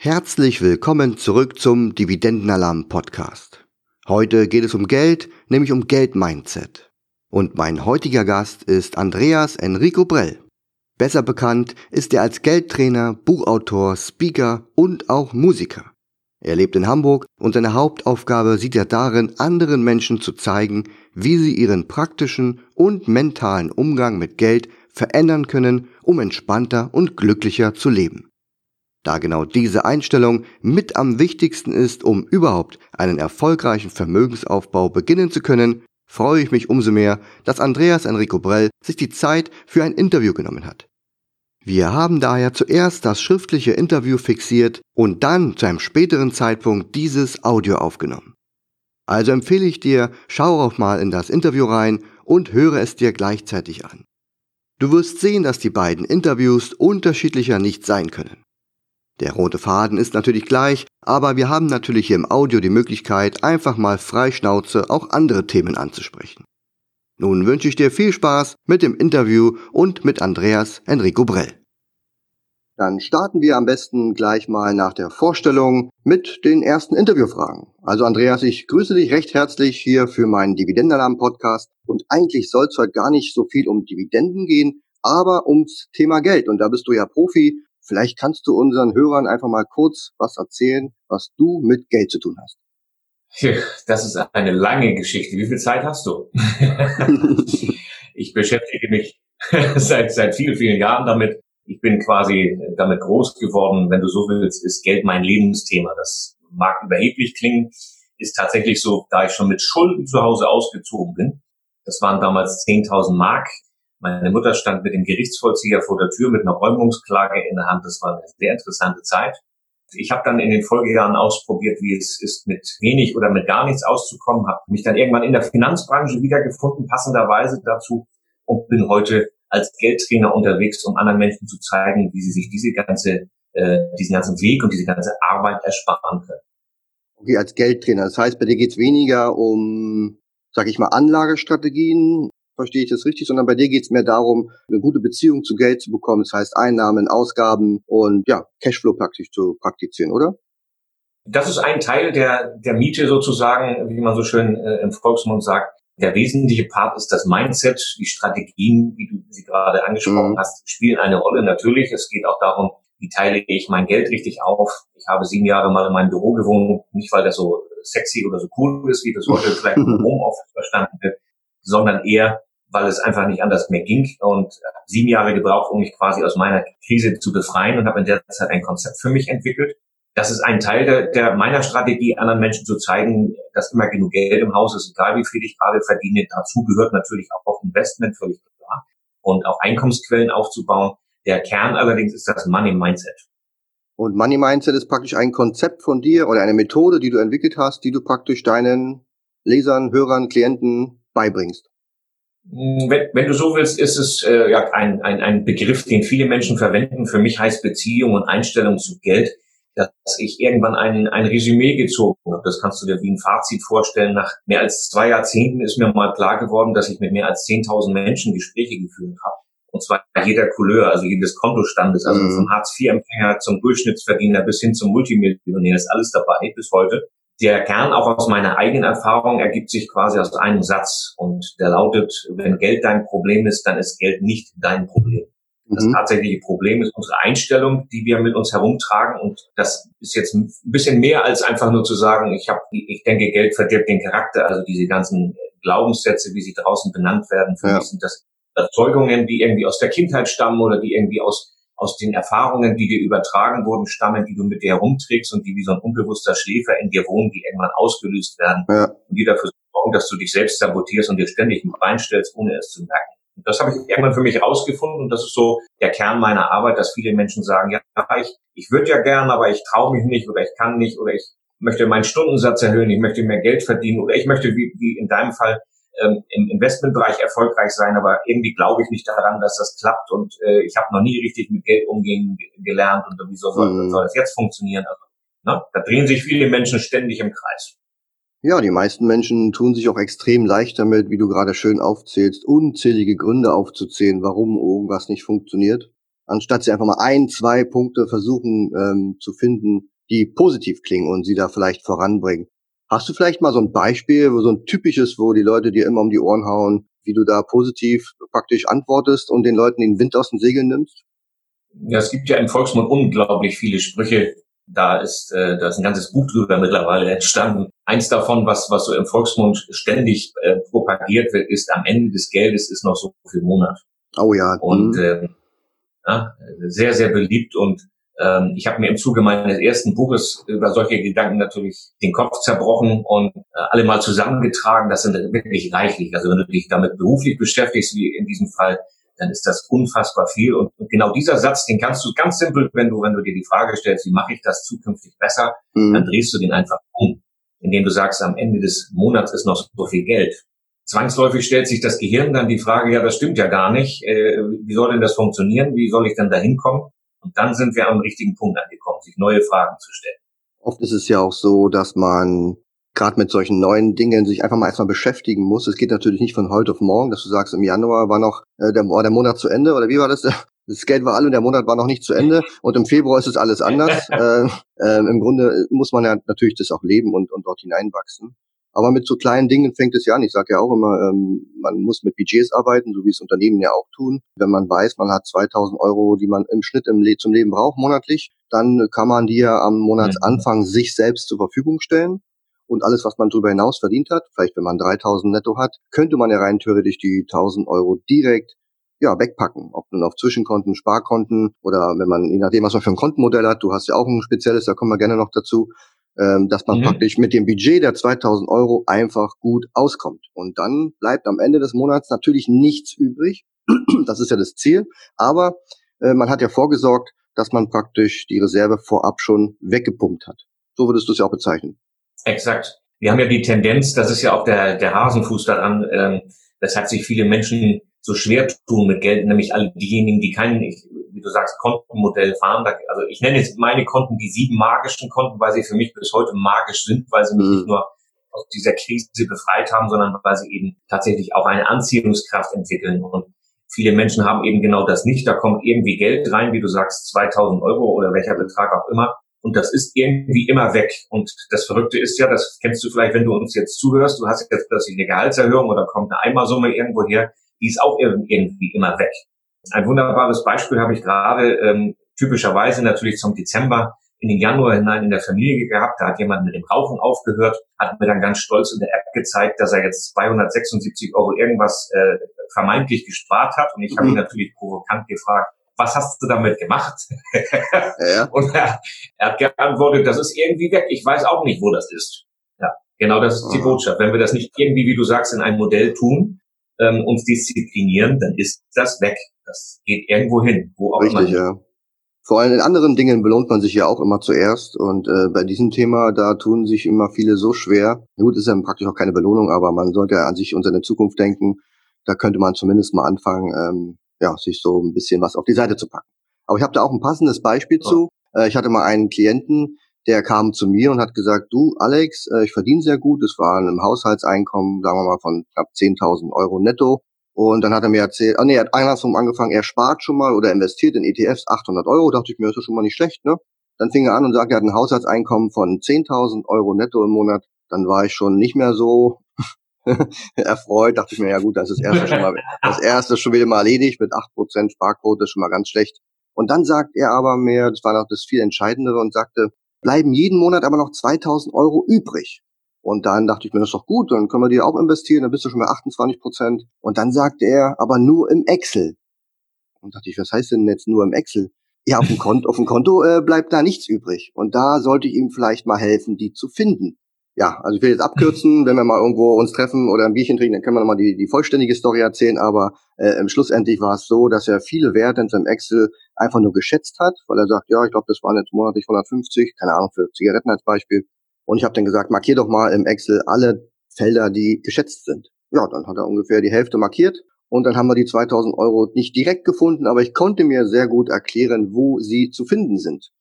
Herzlich willkommen zurück zum Dividendenalarm Podcast. Heute geht es um Geld, nämlich um Geldmindset. Und mein heutiger Gast ist Andreas Enrico Brell. Besser bekannt ist er als Geldtrainer, Buchautor, Speaker und auch Musiker. Er lebt in Hamburg und seine Hauptaufgabe sieht er darin, anderen Menschen zu zeigen, wie sie ihren praktischen und mentalen Umgang mit Geld verändern können, um entspannter und glücklicher zu leben. Da genau diese Einstellung mit am wichtigsten ist, um überhaupt einen erfolgreichen Vermögensaufbau beginnen zu können, freue ich mich umso mehr, dass Andreas Enrico Brell sich die Zeit für ein Interview genommen hat. Wir haben daher zuerst das schriftliche Interview fixiert und dann zu einem späteren Zeitpunkt dieses Audio aufgenommen. Also empfehle ich dir, schau auch mal in das Interview rein und höre es dir gleichzeitig an. Du wirst sehen, dass die beiden Interviews unterschiedlicher nicht sein können. Der rote Faden ist natürlich gleich, aber wir haben natürlich hier im Audio die Möglichkeit, einfach mal freischnauze auch andere Themen anzusprechen. Nun wünsche ich dir viel Spaß mit dem Interview und mit Andreas Enrico Brell. Dann starten wir am besten gleich mal nach der Vorstellung mit den ersten Interviewfragen. Also Andreas, ich grüße dich recht herzlich hier für meinen Dividendenalarm-Podcast. Und eigentlich soll es heute gar nicht so viel um Dividenden gehen, aber ums Thema Geld. Und da bist du ja Profi Vielleicht kannst du unseren Hörern einfach mal kurz was erzählen, was du mit Geld zu tun hast. Das ist eine lange Geschichte. Wie viel Zeit hast du? ich beschäftige mich seit, seit vielen, vielen Jahren damit. Ich bin quasi damit groß geworden. Wenn du so willst, ist Geld mein Lebensthema. Das mag überheblich klingen, ist tatsächlich so, da ich schon mit Schulden zu Hause ausgezogen bin. Das waren damals 10.000 Mark meine Mutter stand mit dem Gerichtsvollzieher vor der Tür mit einer Räumungsklage in der Hand. Das war eine sehr interessante Zeit. Ich habe dann in den Folgejahren ausprobiert, wie es ist, mit wenig oder mit gar nichts auszukommen, habe mich dann irgendwann in der Finanzbranche wiedergefunden, passenderweise dazu, und bin heute als Geldtrainer unterwegs, um anderen Menschen zu zeigen, wie sie sich diese ganze, äh, diesen ganzen Weg und diese ganze Arbeit ersparen können. Okay, als Geldtrainer. Das heißt, bei dir geht es weniger um, sag ich mal, Anlagestrategien, verstehe ich das richtig, sondern bei dir geht es mehr darum, eine gute Beziehung zu Geld zu bekommen. Das heißt Einnahmen, Ausgaben und ja, Cashflow praktisch zu praktizieren, oder? Das ist ein Teil der, der Miete sozusagen, wie man so schön äh, im Volksmund sagt. Der wesentliche Part ist das Mindset, die Strategien, wie du sie gerade angesprochen mhm. hast, spielen eine Rolle. Natürlich, es geht auch darum, wie teile ich mein Geld richtig auf. Ich habe sieben Jahre mal in meinem Büro gewohnt, nicht weil das so sexy oder so cool ist, wie das heute vielleicht im Homeoffice verstanden wird, sondern eher, weil es einfach nicht anders mehr ging und sieben Jahre gebraucht, um mich quasi aus meiner Krise zu befreien und habe in der Zeit ein Konzept für mich entwickelt. Das ist ein Teil der, der meiner Strategie, anderen Menschen zu zeigen, dass immer genug Geld im Haus ist, egal wie viel ich gerade verdiene. Dazu gehört natürlich auch Investment, völlig klar, und auch Einkommensquellen aufzubauen. Der Kern allerdings ist das Money Mindset. Und Money Mindset ist praktisch ein Konzept von dir oder eine Methode, die du entwickelt hast, die du praktisch deinen Lesern, Hörern, Klienten beibringst. Wenn, wenn, du so willst, ist es äh, ja ein, ein, ein Begriff, den viele Menschen verwenden. Für mich heißt Beziehung und Einstellung zu Geld, dass ich irgendwann ein, ein Resümee gezogen habe. Das kannst du dir wie ein Fazit vorstellen. Nach mehr als zwei Jahrzehnten ist mir mal klar geworden, dass ich mit mehr als 10.000 Menschen Gespräche geführt habe. Und zwar jeder Couleur, also jedes Kontostandes, also mhm. vom Hartz-IV-Empfänger zum Durchschnittsverdiener bis hin zum Multimillionär ist alles dabei bis heute der Kern auch aus meiner eigenen Erfahrung ergibt sich quasi aus einem Satz und der lautet, wenn Geld dein Problem ist, dann ist Geld nicht dein Problem. Das mhm. tatsächliche Problem ist unsere Einstellung, die wir mit uns herumtragen. Und das ist jetzt ein bisschen mehr als einfach nur zu sagen, ich habe, ich denke, Geld verdirbt den Charakter. Also diese ganzen Glaubenssätze, wie sie draußen benannt werden, für ja. mich sind das Erzeugungen, die irgendwie aus der Kindheit stammen oder die irgendwie aus aus den Erfahrungen, die dir übertragen wurden, stammen, die du mit dir herumträgst und die wie so ein unbewusster Schläfer in dir wohnen, die irgendwann ausgelöst werden ja. und die dafür sorgen, dass du dich selbst sabotierst und dir ständig reinstellst, ohne es zu merken. Und das habe ich irgendwann für mich herausgefunden und das ist so der Kern meiner Arbeit, dass viele Menschen sagen, ja, ich, ich würde ja gern, aber ich traue mich nicht oder ich kann nicht oder ich möchte meinen Stundensatz erhöhen, ich möchte mehr Geld verdienen oder ich möchte, wie, wie in deinem Fall, ähm, im Investmentbereich erfolgreich sein, aber irgendwie glaube ich nicht daran, dass das klappt und äh, ich habe noch nie richtig mit Geld umgehen gelernt und wieso soll, mhm. soll das jetzt funktionieren? Also, ne? Da drehen sich viele Menschen ständig im Kreis. Ja, die meisten Menschen tun sich auch extrem leicht damit, wie du gerade schön aufzählst, unzählige Gründe aufzuzählen, warum irgendwas nicht funktioniert. anstatt sie einfach mal ein, zwei Punkte versuchen ähm, zu finden, die positiv klingen und sie da vielleicht voranbringen. Hast du vielleicht mal so ein Beispiel, wo so ein typisches, wo die Leute dir immer um die Ohren hauen, wie du da positiv praktisch antwortest und den Leuten den Wind aus den Segeln nimmst? Ja, es gibt ja im Volksmund unglaublich viele Sprüche. Da ist, äh, da ist ein ganzes Buch drüber mittlerweile entstanden. Eins davon, was, was so im Volksmund ständig äh, propagiert wird, ist, am Ende des Geldes ist noch so viel Monat. Oh ja. Und äh, ja, sehr, sehr beliebt und ähm, ich habe mir im Zuge meines ersten Buches über solche Gedanken natürlich den Kopf zerbrochen und äh, alle mal zusammengetragen. Das sind wirklich reichlich. Also wenn du dich damit beruflich beschäftigst, wie in diesem Fall, dann ist das unfassbar viel. Und, und genau dieser Satz, den kannst du ganz simpel, wenn du, wenn du dir die Frage stellst, wie mache ich das zukünftig besser, mhm. dann drehst du den einfach um, indem du sagst, am Ende des Monats ist noch so viel Geld. Zwangsläufig stellt sich das Gehirn dann die Frage, ja, das stimmt ja gar nicht. Äh, wie soll denn das funktionieren? Wie soll ich dann da hinkommen? Und dann sind wir am richtigen Punkt angekommen, sich neue Fragen zu stellen. Oft ist es ja auch so, dass man gerade mit solchen neuen Dingen sich einfach mal erstmal beschäftigen muss. Es geht natürlich nicht von heute auf morgen, dass du sagst, im Januar war noch äh, der, war der Monat zu Ende oder wie war das? Das Geld war alle und der Monat war noch nicht zu Ende und im Februar ist es alles anders. äh, äh, Im Grunde muss man ja natürlich das auch leben und, und dort hineinwachsen. Aber mit so kleinen Dingen fängt es ja an. Ich sage ja auch immer, ähm, man muss mit Budgets arbeiten, so wie es Unternehmen ja auch tun. Wenn man weiß, man hat 2000 Euro, die man im Schnitt im Le zum Leben braucht monatlich, dann kann man die ja am Monatsanfang sich selbst zur Verfügung stellen. Und alles, was man darüber hinaus verdient hat, vielleicht wenn man 3000 netto hat, könnte man ja rein theoretisch die 1000 Euro direkt ja, wegpacken. Ob nun auf Zwischenkonten, Sparkonten oder wenn man, je nachdem, was man für ein Kontenmodell hat, du hast ja auch ein spezielles, da kommen wir gerne noch dazu, ähm, dass man mhm. praktisch mit dem Budget der 2000 Euro einfach gut auskommt. Und dann bleibt am Ende des Monats natürlich nichts übrig. das ist ja das Ziel. Aber äh, man hat ja vorgesorgt, dass man praktisch die Reserve vorab schon weggepumpt hat. So würdest du es ja auch bezeichnen. Exakt. Wir haben ja die Tendenz, das ist ja auch der, der Hasenfuß daran, ähm, weshalb sich viele Menschen so schwer tun mit Geld, nämlich alle diejenigen, die keinen, wie du sagst, Kontenmodell fahren. Also ich nenne jetzt meine Konten die sieben magischen Konten, weil sie für mich bis heute magisch sind, weil sie mich mhm. nicht nur aus dieser Krise befreit haben, sondern weil sie eben tatsächlich auch eine Anziehungskraft entwickeln. Und viele Menschen haben eben genau das nicht. Da kommt irgendwie Geld rein, wie du sagst, 2000 Euro oder welcher Betrag auch immer. Und das ist irgendwie immer weg. Und das Verrückte ist ja, das kennst du vielleicht, wenn du uns jetzt zuhörst, du hast jetzt plötzlich eine Gehaltserhöhung oder kommt eine Eimersumme irgendwo her, die ist auch irgendwie immer weg. Ein wunderbares Beispiel habe ich gerade ähm, typischerweise natürlich zum Dezember in den Januar hinein in der Familie gehabt. Da hat jemand mit dem Rauchen aufgehört, hat mir dann ganz stolz in der App gezeigt, dass er jetzt 276 Euro irgendwas äh, vermeintlich gespart hat. Und ich habe ihn mhm. natürlich provokant gefragt, was hast du damit gemacht? Ja. Und er, er, hat geantwortet, das ist irgendwie weg. Ich weiß auch nicht, wo das ist. Ja, genau das ist die Botschaft. Wenn wir das nicht irgendwie, wie du sagst, in ein Modell tun, ähm, uns disziplinieren, dann ist das weg. Das geht irgendwo hin, wo auch Richtig, ja. Vor allem in anderen Dingen belohnt man sich ja auch immer zuerst. Und äh, bei diesem Thema, da tun sich immer viele so schwer. Gut, ist ja praktisch auch keine Belohnung, aber man sollte ja an sich und seine Zukunft denken. Da könnte man zumindest mal anfangen, ähm, ja, sich so ein bisschen was auf die Seite zu packen. Aber ich habe da auch ein passendes Beispiel oh. zu. Äh, ich hatte mal einen Klienten, der kam zu mir und hat gesagt, du Alex, äh, ich verdiene sehr gut, es war ein Haushaltseinkommen, sagen wir mal, von knapp 10.000 Euro netto. Und dann hat er mir erzählt, ah nee, er hat andersrum angefangen, er spart schon mal oder investiert in ETFs 800 Euro, dachte ich mir, das ist schon mal nicht schlecht, ne? Dann fing er an und sagte, er hat ein Haushaltseinkommen von 10.000 Euro netto im Monat. Dann war ich schon nicht mehr so erfreut, dachte ich mir, ja gut, das ist das erste schon mal, das erste schon wieder mal erledigt, mit 8% Sparquote ist schon mal ganz schlecht. Und dann sagt er aber mehr, das war noch das viel Entscheidendere und sagte, bleiben jeden Monat aber noch 2000 Euro übrig. Und dann dachte ich mir, das ist doch gut, dann können wir die auch investieren, dann bist du schon bei 28 Prozent. Und dann sagte er, aber nur im Excel. Und dachte ich, was heißt denn jetzt nur im Excel? Ja, auf dem Konto, auf dem Konto äh, bleibt da nichts übrig. Und da sollte ich ihm vielleicht mal helfen, die zu finden. Ja, also ich will jetzt abkürzen, wenn wir mal irgendwo uns treffen oder ein Bierchen trinken, dann können wir nochmal die, die vollständige Story erzählen. Aber äh, im Schlussendlich war es so, dass er viele Werte in seinem Excel einfach nur geschätzt hat, weil er sagt, ja, ich glaube, das waren jetzt monatlich 150, keine Ahnung, für Zigaretten als Beispiel. Und ich habe dann gesagt, markier doch mal im Excel alle Felder, die geschätzt sind. Ja, dann hat er ungefähr die Hälfte markiert. Und dann haben wir die 2000 Euro nicht direkt gefunden, aber ich konnte mir sehr gut erklären, wo sie zu finden sind.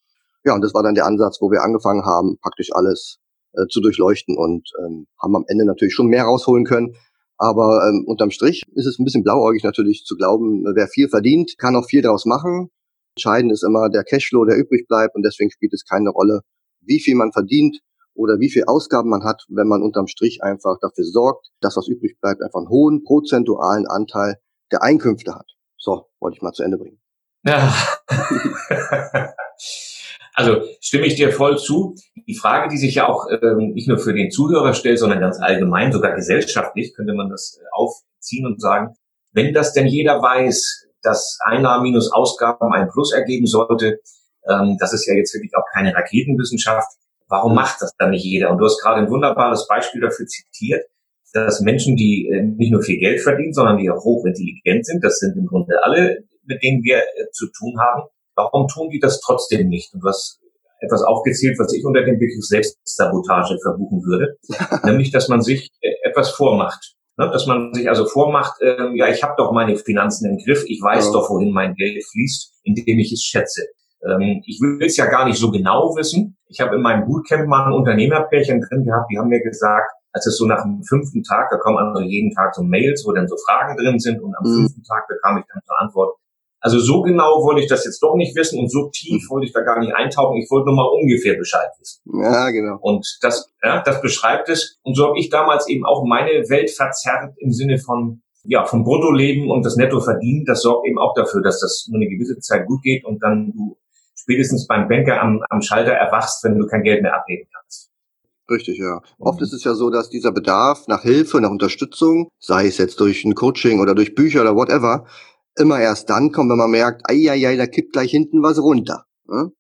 Ja, und das war dann der Ansatz, wo wir angefangen haben, praktisch alles äh, zu durchleuchten und ähm, haben am Ende natürlich schon mehr rausholen können. Aber ähm, unterm Strich ist es ein bisschen blauäugig natürlich zu glauben, wer viel verdient, kann auch viel daraus machen. Entscheidend ist immer der Cashflow, der übrig bleibt und deswegen spielt es keine Rolle, wie viel man verdient oder wie viel Ausgaben man hat, wenn man unterm Strich einfach dafür sorgt, dass was übrig bleibt, einfach einen hohen prozentualen Anteil der Einkünfte hat. So, wollte ich mal zu Ende bringen. Ja. Also stimme ich dir voll zu. Die Frage, die sich ja auch ähm, nicht nur für den Zuhörer stellt, sondern ganz allgemein, sogar gesellschaftlich, könnte man das äh, aufziehen und sagen, wenn das denn jeder weiß, dass Einnahmen minus Ausgaben ein Plus ergeben sollte, ähm, das ist ja jetzt wirklich auch keine Raketenwissenschaft, warum macht das dann nicht jeder? Und du hast gerade ein wunderbares Beispiel dafür zitiert, dass Menschen, die äh, nicht nur viel Geld verdienen, sondern die auch hochintelligent sind, das sind im Grunde alle, mit denen wir äh, zu tun haben, Warum tun die das trotzdem nicht? Und was etwas aufgezählt, was ich unter dem Begriff Selbstsabotage verbuchen würde, nämlich, dass man sich äh, etwas vormacht. Ne? Dass man sich also vormacht, äh, ja, ich habe doch meine Finanzen im Griff, ich weiß ja. doch, wohin mein Geld fließt, indem ich es schätze. Ähm, ich will es ja gar nicht so genau wissen. Ich habe in meinem Bootcamp mal ein Unternehmerpärchen drin gehabt, die haben mir gesagt, als es so nach dem fünften Tag, da kommen also jeden Tag so Mails, wo dann so Fragen drin sind und am mhm. fünften Tag bekam ich dann zur Antwort, also so genau wollte ich das jetzt doch nicht wissen und so tief hm. wollte ich da gar nicht eintauchen. Ich wollte nur mal ungefähr Bescheid wissen. Ja, genau. Und das, ja, das beschreibt es. Und so habe ich damals eben auch meine Welt verzerrt im Sinne von, ja, vom Bruttoleben und das Nettoverdienen. Das sorgt eben auch dafür, dass das nur eine gewisse Zeit gut geht und dann du spätestens beim Banker am, am Schalter erwachst, wenn du kein Geld mehr abheben kannst. Richtig, ja. Oft ist es ja so, dass dieser Bedarf nach Hilfe, nach Unterstützung, sei es jetzt durch ein Coaching oder durch Bücher oder whatever, immer erst dann kommt, wenn man merkt, ei, ei, ei, da kippt gleich hinten was runter. Ne?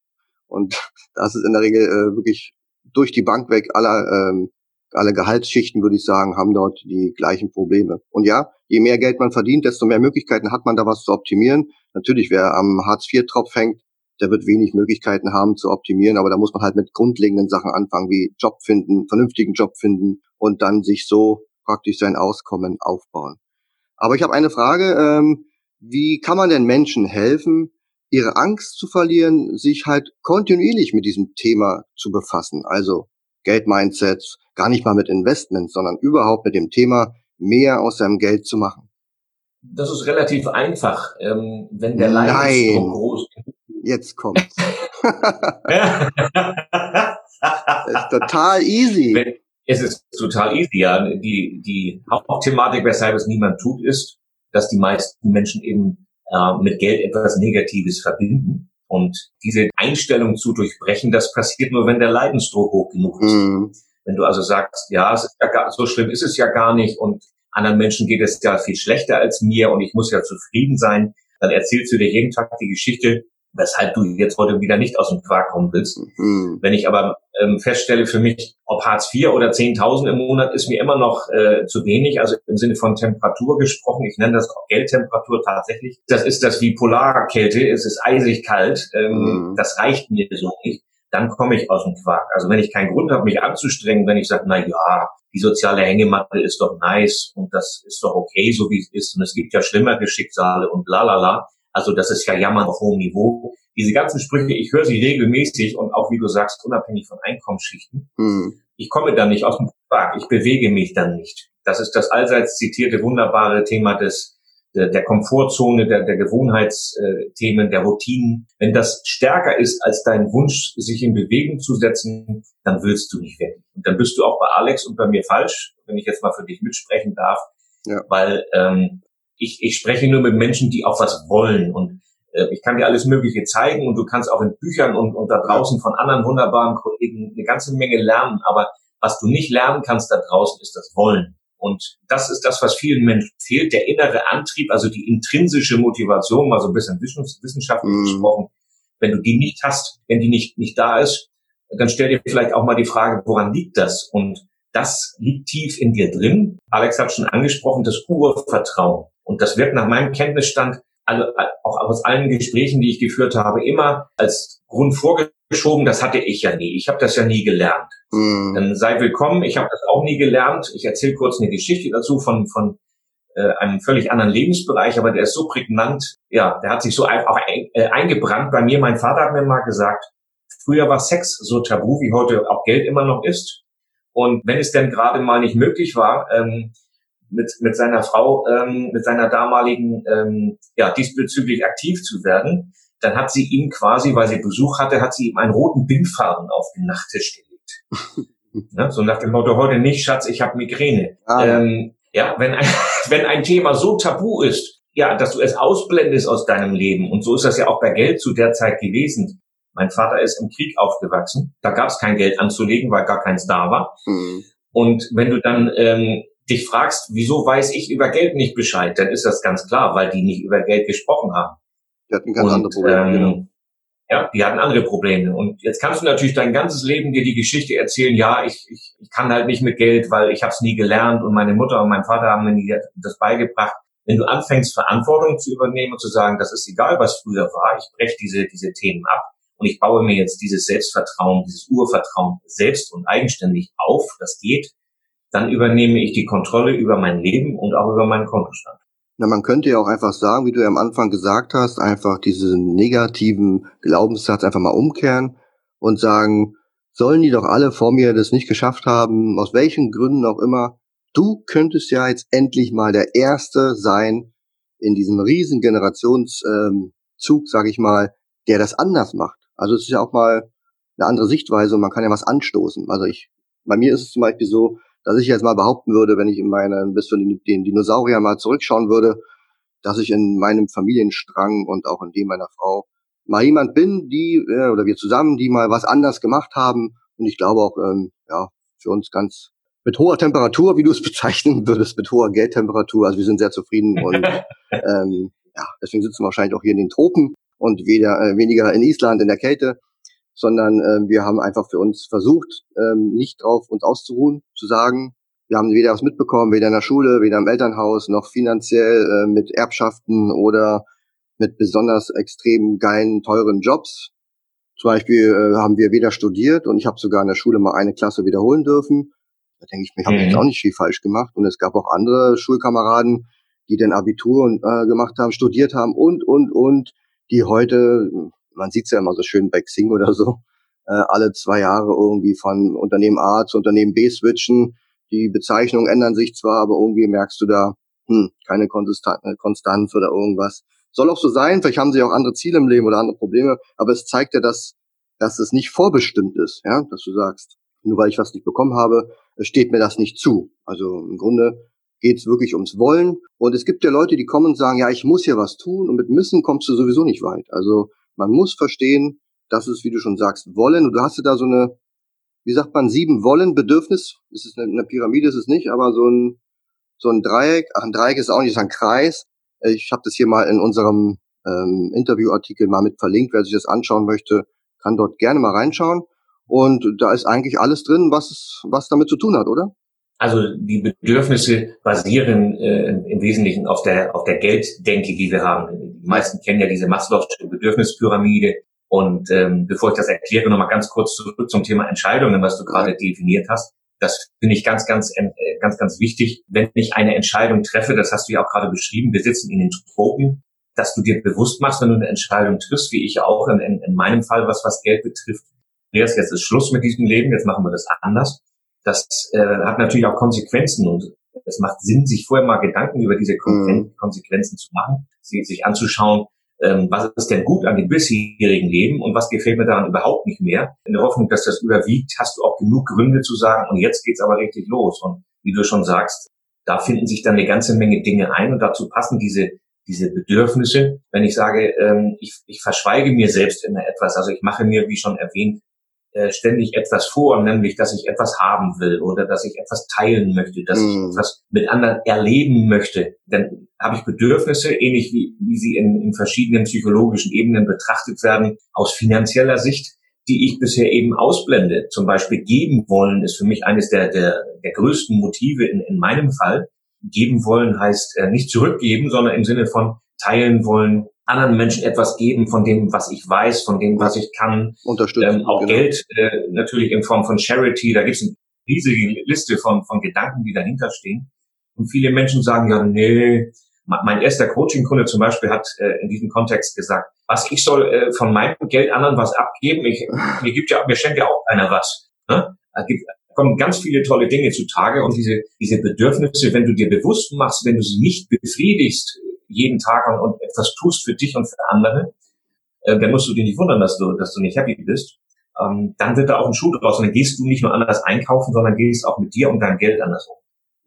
Und das ist in der Regel äh, wirklich durch die Bank weg aller ähm, alle Gehaltsschichten, würde ich sagen, haben dort die gleichen Probleme. Und ja, je mehr Geld man verdient, desto mehr Möglichkeiten hat man da was zu optimieren. Natürlich, wer am Hartz-IV-Tropf hängt, der wird wenig Möglichkeiten haben zu optimieren, aber da muss man halt mit grundlegenden Sachen anfangen, wie Job finden, vernünftigen Job finden und dann sich so praktisch sein Auskommen aufbauen. Aber ich habe eine Frage, ähm, wie kann man denn Menschen helfen, ihre Angst zu verlieren, sich halt kontinuierlich mit diesem Thema zu befassen? Also Geldmindsets, gar nicht mal mit Investments, sondern überhaupt mit dem Thema, mehr aus seinem Geld zu machen. Das ist relativ einfach, ähm, wenn der Leidensdruck groß ist. Jetzt kommt's. das ist total easy. Es ist total easy, ja. Die, die Hauptthematik, weshalb es niemand tut, ist, dass die meisten Menschen eben äh, mit Geld etwas Negatives verbinden. Und diese Einstellung zu durchbrechen, das passiert nur, wenn der Leidensdruck hoch genug ist. Mhm. Wenn du also sagst, ja, es ist ja gar, so schlimm ist es ja gar nicht und anderen Menschen geht es ja viel schlechter als mir und ich muss ja zufrieden sein, dann erzählst du dir jeden Tag die Geschichte, weshalb du jetzt heute wieder nicht aus dem Quark kommen willst. Mhm. Wenn ich aber ähm, feststelle für mich, ob Hartz IV oder 10.000 im Monat ist mir immer noch äh, zu wenig, also im Sinne von Temperatur gesprochen, ich nenne das auch Geldtemperatur tatsächlich. Das ist das wie Polarkälte, es ist eisig kalt, ähm, mhm. das reicht mir so nicht. Dann komme ich aus dem Quark. Also wenn ich keinen Grund habe, mich anzustrengen, wenn ich sage, na ja, die soziale Hängematte ist doch nice und das ist doch okay, so wie es ist und es gibt ja schlimmere Schicksale und la la la, also das ist ja Jammern auf hohem Niveau. Diese ganzen Sprüche, ich höre sie regelmäßig und auch, wie du sagst, unabhängig von Einkommensschichten. Mhm. Ich komme da nicht aus dem Quark, ich bewege mich dann nicht. Das ist das allseits zitierte wunderbare Thema des der, der Komfortzone, der, der Gewohnheitsthemen, der Routinen. Wenn das stärker ist als dein Wunsch, sich in Bewegung zu setzen, dann willst du nicht weg. Und dann bist du auch bei Alex und bei mir falsch, wenn ich jetzt mal für dich mitsprechen darf. Ja. Weil ähm, ich, ich spreche nur mit Menschen, die auch was wollen und äh, ich kann dir alles Mögliche zeigen und du kannst auch in Büchern und, und da draußen von anderen wunderbaren Kollegen eine ganze Menge lernen, aber was du nicht lernen kannst da draußen, ist das Wollen. Und das ist das, was vielen Menschen fehlt, der innere Antrieb, also die intrinsische Motivation, mal so ein bisschen wissenschaftlich mhm. gesprochen. Wenn du die nicht hast, wenn die nicht, nicht da ist, dann stell dir vielleicht auch mal die Frage, woran liegt das? Und das liegt tief in dir drin. Alex hat schon angesprochen, das Urvertrauen. Und das wird nach meinem Kenntnisstand alle, auch aus allen Gesprächen, die ich geführt habe, immer als Grund vorgeschoben, das hatte ich ja nie. Ich habe das ja nie gelernt. Mhm. Dann sei willkommen, ich habe das auch nie gelernt. Ich erzähle kurz eine Geschichte dazu von, von äh, einem völlig anderen Lebensbereich, aber der ist so prägnant, ja, der hat sich so einfach ein, äh, eingebrannt bei mir. Mein Vater hat mir mal gesagt, früher war Sex so tabu, wie heute auch Geld immer noch ist. Und wenn es denn gerade mal nicht möglich war, ähm, mit, mit seiner Frau, ähm, mit seiner damaligen, ähm, ja, diesbezüglich aktiv zu werden, dann hat sie ihm quasi, weil sie Besuch hatte, hat sie ihm einen roten Bindfaden auf den Nachttisch gelegt. ja, so nach dem Motto, heute nicht, Schatz, ich habe Migräne. Ah. Ähm, ja, wenn ein, wenn ein Thema so tabu ist, ja, dass du es ausblendest aus deinem Leben. Und so ist das ja auch bei Geld zu der Zeit gewesen. Mein Vater ist im Krieg aufgewachsen. Da gab es kein Geld anzulegen, weil gar keins da war. Mhm. Und wenn du dann ähm, dich fragst, wieso weiß ich über Geld nicht Bescheid, dann ist das ganz klar, weil die nicht über Geld gesprochen haben. Die hatten ganz und, andere Probleme, ähm, genau. Ja, die hatten andere Probleme. Und jetzt kannst du natürlich dein ganzes Leben dir die Geschichte erzählen, ja, ich, ich, ich kann halt nicht mit Geld, weil ich habe es nie gelernt und meine Mutter und mein Vater haben mir das beigebracht. Wenn du anfängst, Verantwortung zu übernehmen und zu sagen, das ist egal, was früher war, ich breche diese, diese Themen ab und ich baue mir jetzt dieses Selbstvertrauen, dieses Urvertrauen selbst und eigenständig auf, das geht, dann übernehme ich die Kontrolle über mein Leben und auch über meinen Kontostand. Na, man könnte ja auch einfach sagen, wie du ja am Anfang gesagt hast, einfach diesen negativen Glaubenssatz einfach mal umkehren und sagen, sollen die doch alle vor mir das nicht geschafft haben, aus welchen Gründen auch immer. Du könntest ja jetzt endlich mal der Erste sein in diesem riesen Generationszug, ähm, sag ich mal, der das anders macht. Also es ist ja auch mal eine andere Sichtweise und man kann ja was anstoßen. Also ich, bei mir ist es zum Beispiel so, dass ich jetzt mal behaupten würde, wenn ich in meinen, bis zu den, den Dinosaurier mal zurückschauen würde, dass ich in meinem Familienstrang und auch in dem meiner Frau mal jemand bin, die, äh, oder wir zusammen, die mal was anders gemacht haben. Und ich glaube auch, ähm, ja, für uns ganz mit hoher Temperatur, wie du es bezeichnen würdest, mit hoher Geldtemperatur. Also wir sind sehr zufrieden und ähm, ja, deswegen sitzen wir wahrscheinlich auch hier in den Tropen und weder, äh, weniger in Island in der Kälte sondern äh, wir haben einfach für uns versucht, ähm, nicht drauf uns auszuruhen, zu sagen, wir haben weder was mitbekommen, weder in der Schule, weder im Elternhaus, noch finanziell äh, mit Erbschaften oder mit besonders extrem geilen, teuren Jobs. Zum Beispiel äh, haben wir weder studiert und ich habe sogar in der Schule mal eine Klasse wiederholen dürfen. Da denke ich mir, habe ich jetzt mhm. auch nicht viel falsch gemacht. Und es gab auch andere Schulkameraden, die den Abitur äh, gemacht haben, studiert haben und, und, und, die heute man sieht es ja immer so schön bei Xing oder so, äh, alle zwei Jahre irgendwie von Unternehmen A zu Unternehmen B switchen. Die Bezeichnungen ändern sich zwar, aber irgendwie merkst du da, hm, keine Konstanz oder irgendwas. Soll auch so sein, vielleicht haben sie auch andere Ziele im Leben oder andere Probleme, aber es zeigt ja, dass, dass es nicht vorbestimmt ist, ja, dass du sagst, nur weil ich was nicht bekommen habe, steht mir das nicht zu. Also im Grunde geht es wirklich ums Wollen. Und es gibt ja Leute, die kommen und sagen, ja, ich muss hier was tun und mit müssen kommst du sowieso nicht weit. Also man muss verstehen, dass es, wie du schon sagst, wollen. Und du hast da so eine, wie sagt man, sieben Wollen, Bedürfnis. Ist es eine, eine Pyramide, ist es nicht, aber so ein, so ein Dreieck. Ach, ein Dreieck ist auch nicht, ist ein Kreis. Ich habe das hier mal in unserem ähm, Interviewartikel mal mit verlinkt. Wer sich das anschauen möchte, kann dort gerne mal reinschauen. Und da ist eigentlich alles drin, was, was damit zu tun hat, oder? Also die Bedürfnisse basieren äh, im Wesentlichen auf der auf der Gelddenke, die wir haben. Die meisten kennen ja diese Maslow'sche Bedürfnispyramide. Und ähm, bevor ich das erkläre, nochmal ganz kurz zurück zum Thema Entscheidungen, was du gerade definiert hast. Das finde ich ganz, ganz, äh, ganz, ganz wichtig. Wenn ich eine Entscheidung treffe, das hast du ja auch gerade beschrieben, wir sitzen in den Tropen, dass du dir bewusst machst, wenn du eine Entscheidung triffst, wie ich auch in, in, in meinem Fall, was was Geld betrifft. Jetzt ist Schluss mit diesem Leben, jetzt machen wir das anders das äh, hat natürlich auch Konsequenzen und es macht Sinn, sich vorher mal Gedanken über diese mhm. Konsequenzen zu machen, sich anzuschauen, ähm, was ist denn gut an dem bisherigen Leben und was gefällt mir daran überhaupt nicht mehr. In der Hoffnung, dass das überwiegt, hast du auch genug Gründe zu sagen, und jetzt geht's aber richtig los. Und wie du schon sagst, da finden sich dann eine ganze Menge Dinge ein und dazu passen diese diese Bedürfnisse. Wenn ich sage, ähm, ich, ich verschweige mir selbst immer etwas, also ich mache mir, wie schon erwähnt, äh, ständig etwas vor, nämlich dass ich etwas haben will oder dass ich etwas teilen möchte, dass mm. ich mhm. etwas mit anderen erleben möchte. Dann habe ich Bedürfnisse, ähnlich wie, wie sie in, in verschiedenen psychologischen Ebenen betrachtet werden, aus finanzieller Sicht, die ich bisher eben ausblende. Zum Beispiel geben wollen ist für mich eines der, der, der größten Motive in, in meinem Fall. Geben wollen heißt äh, nicht zurückgeben, sondern im Sinne von teilen wollen, anderen Menschen etwas geben von dem, was ich weiß, von dem, was ich kann. Unterstützen. Ähm, auch genau. Geld äh, natürlich in Form von Charity. Da gibt es eine riesige Liste von, von Gedanken, die dahinter stehen. Und viele Menschen sagen ja, nee, mein erster Coaching-Kunde zum Beispiel hat äh, in diesem Kontext gesagt, was ich soll äh, von meinem Geld anderen was abgeben. Ich, mir gibt ja, mir schenkt ja auch keiner was. Ne? Da gibt, kommen ganz viele tolle Dinge zutage und diese, diese Bedürfnisse, wenn du dir bewusst machst, wenn du sie nicht befriedigst, jeden Tag und, und etwas tust für dich und für andere, äh, dann musst du dich nicht wundern, dass du, dass du nicht happy bist. Ähm, dann wird da auch ein Schuh draus und dann gehst du nicht nur anders einkaufen, sondern gehst auch mit dir und deinem Geld anders um.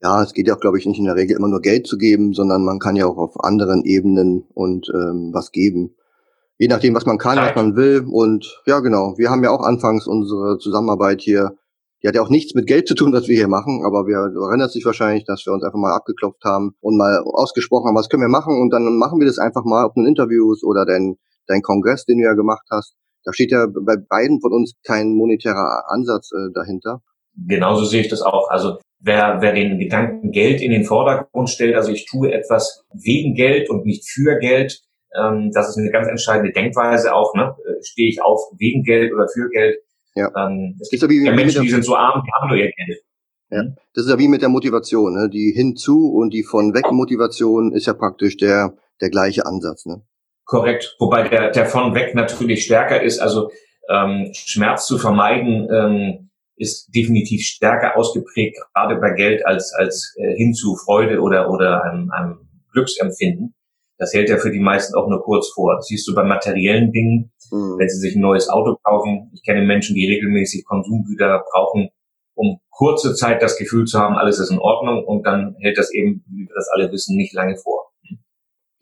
Ja, es geht ja auch, glaube ich, nicht in der Regel immer nur Geld zu geben, sondern man kann ja auch auf anderen Ebenen und ähm, was geben. Je nachdem, was man kann, Zeit. was man will. Und ja, genau. Wir haben ja auch anfangs unsere Zusammenarbeit hier die hat ja auch nichts mit Geld zu tun, was wir hier machen, aber wir du erinnerst dich wahrscheinlich, dass wir uns einfach mal abgeklopft haben und mal ausgesprochen haben, was können wir machen und dann machen wir das einfach mal, ob nun Interviews oder dein, dein Kongress, den du ja gemacht hast. Da steht ja bei beiden von uns kein monetärer Ansatz äh, dahinter. Genauso sehe ich das auch. Also wer, wer den Gedanken Geld in den Vordergrund stellt, also ich tue etwas wegen Geld und nicht für Geld, ähm, das ist eine ganz entscheidende Denkweise auch. Ne? Äh, stehe ich auf wegen Geld oder für Geld? Ja. Ähm, es gibt ja wie, Menschen, der, die sind so arm, die haben nur ihr Geld. Ja. Das ist ja wie mit der Motivation, ne? Die hinzu und die von weg Motivation ist ja praktisch der, der gleiche Ansatz, ne? Korrekt. Wobei der, der von weg natürlich stärker ist. Also ähm, Schmerz zu vermeiden ähm, ist definitiv stärker ausgeprägt, gerade bei Geld, als, als äh, hin zu Freude oder, oder einem, einem Glücksempfinden. Das hält ja für die meisten auch nur kurz vor. Das siehst du bei materiellen Dingen, mhm. wenn sie sich ein neues Auto kaufen. Ich kenne Menschen, die regelmäßig Konsumgüter brauchen, um kurze Zeit das Gefühl zu haben, alles ist in Ordnung und dann hält das eben, wie wir das alle wissen, nicht lange vor.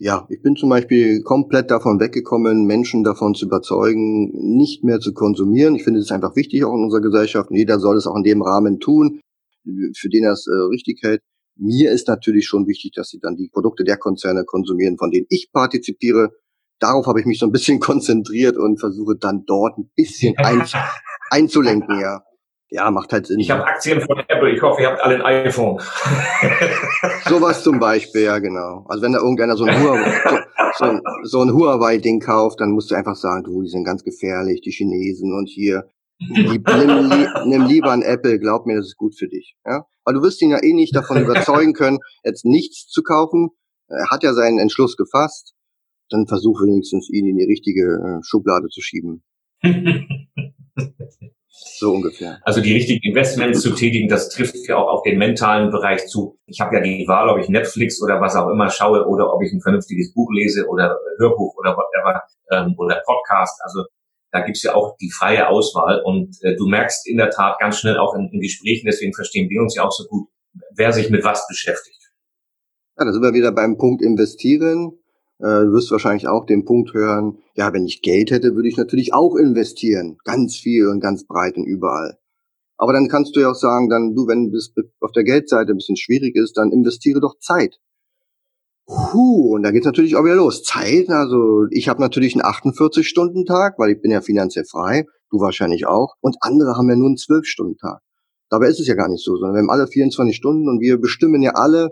Ja, ich bin zum Beispiel komplett davon weggekommen, Menschen davon zu überzeugen, nicht mehr zu konsumieren. Ich finde es einfach wichtig auch in unserer Gesellschaft und jeder soll es auch in dem Rahmen tun, für den er es äh, richtig hält. Mir ist natürlich schon wichtig, dass sie dann die Produkte der Konzerne konsumieren, von denen ich partizipiere. Darauf habe ich mich so ein bisschen konzentriert und versuche dann dort ein bisschen ein, einzulenken, ja. Ja, macht halt Sinn. Ich habe Aktien von Apple. Ich hoffe, ihr habt alle ein iPhone. Sowas zum Beispiel, ja, genau. Also wenn da irgendeiner so ein Huawei, so, so ein Huawei-Ding kauft, dann musst du einfach sagen, du, die sind ganz gefährlich, die Chinesen und hier. Nimm, nimm lieber ein Apple, glaub mir, das ist gut für dich. Ja? Weil du wirst ihn ja eh nicht davon überzeugen können, jetzt nichts zu kaufen. Er hat ja seinen Entschluss gefasst. Dann versuch wenigstens, ihn in die richtige äh, Schublade zu schieben. so ungefähr. Also die richtigen Investments zu tätigen, das trifft ja auch auf den mentalen Bereich zu. Ich habe ja die Wahl, ob ich Netflix oder was auch immer schaue oder ob ich ein vernünftiges Buch lese oder Hörbuch oder whatever ähm, oder Podcast. Also da gibt's ja auch die freie Auswahl und äh, du merkst in der Tat ganz schnell auch in, in Gesprächen, deswegen verstehen wir uns ja auch so gut, wer sich mit was beschäftigt. Ja, da sind wir wieder beim Punkt investieren. Äh, du wirst wahrscheinlich auch den Punkt hören, ja, wenn ich Geld hätte, würde ich natürlich auch investieren. Ganz viel und ganz breit und überall. Aber dann kannst du ja auch sagen, dann du, wenn es auf der Geldseite ein bisschen schwierig ist, dann investiere doch Zeit. Puh, und da geht's natürlich auch wieder los. Zeit, also ich habe natürlich einen 48-Stunden-Tag, weil ich bin ja finanziell frei, du wahrscheinlich auch. Und andere haben ja nur einen 12-Stunden-Tag. Dabei ist es ja gar nicht so, sondern wir haben alle 24 Stunden und wir bestimmen ja alle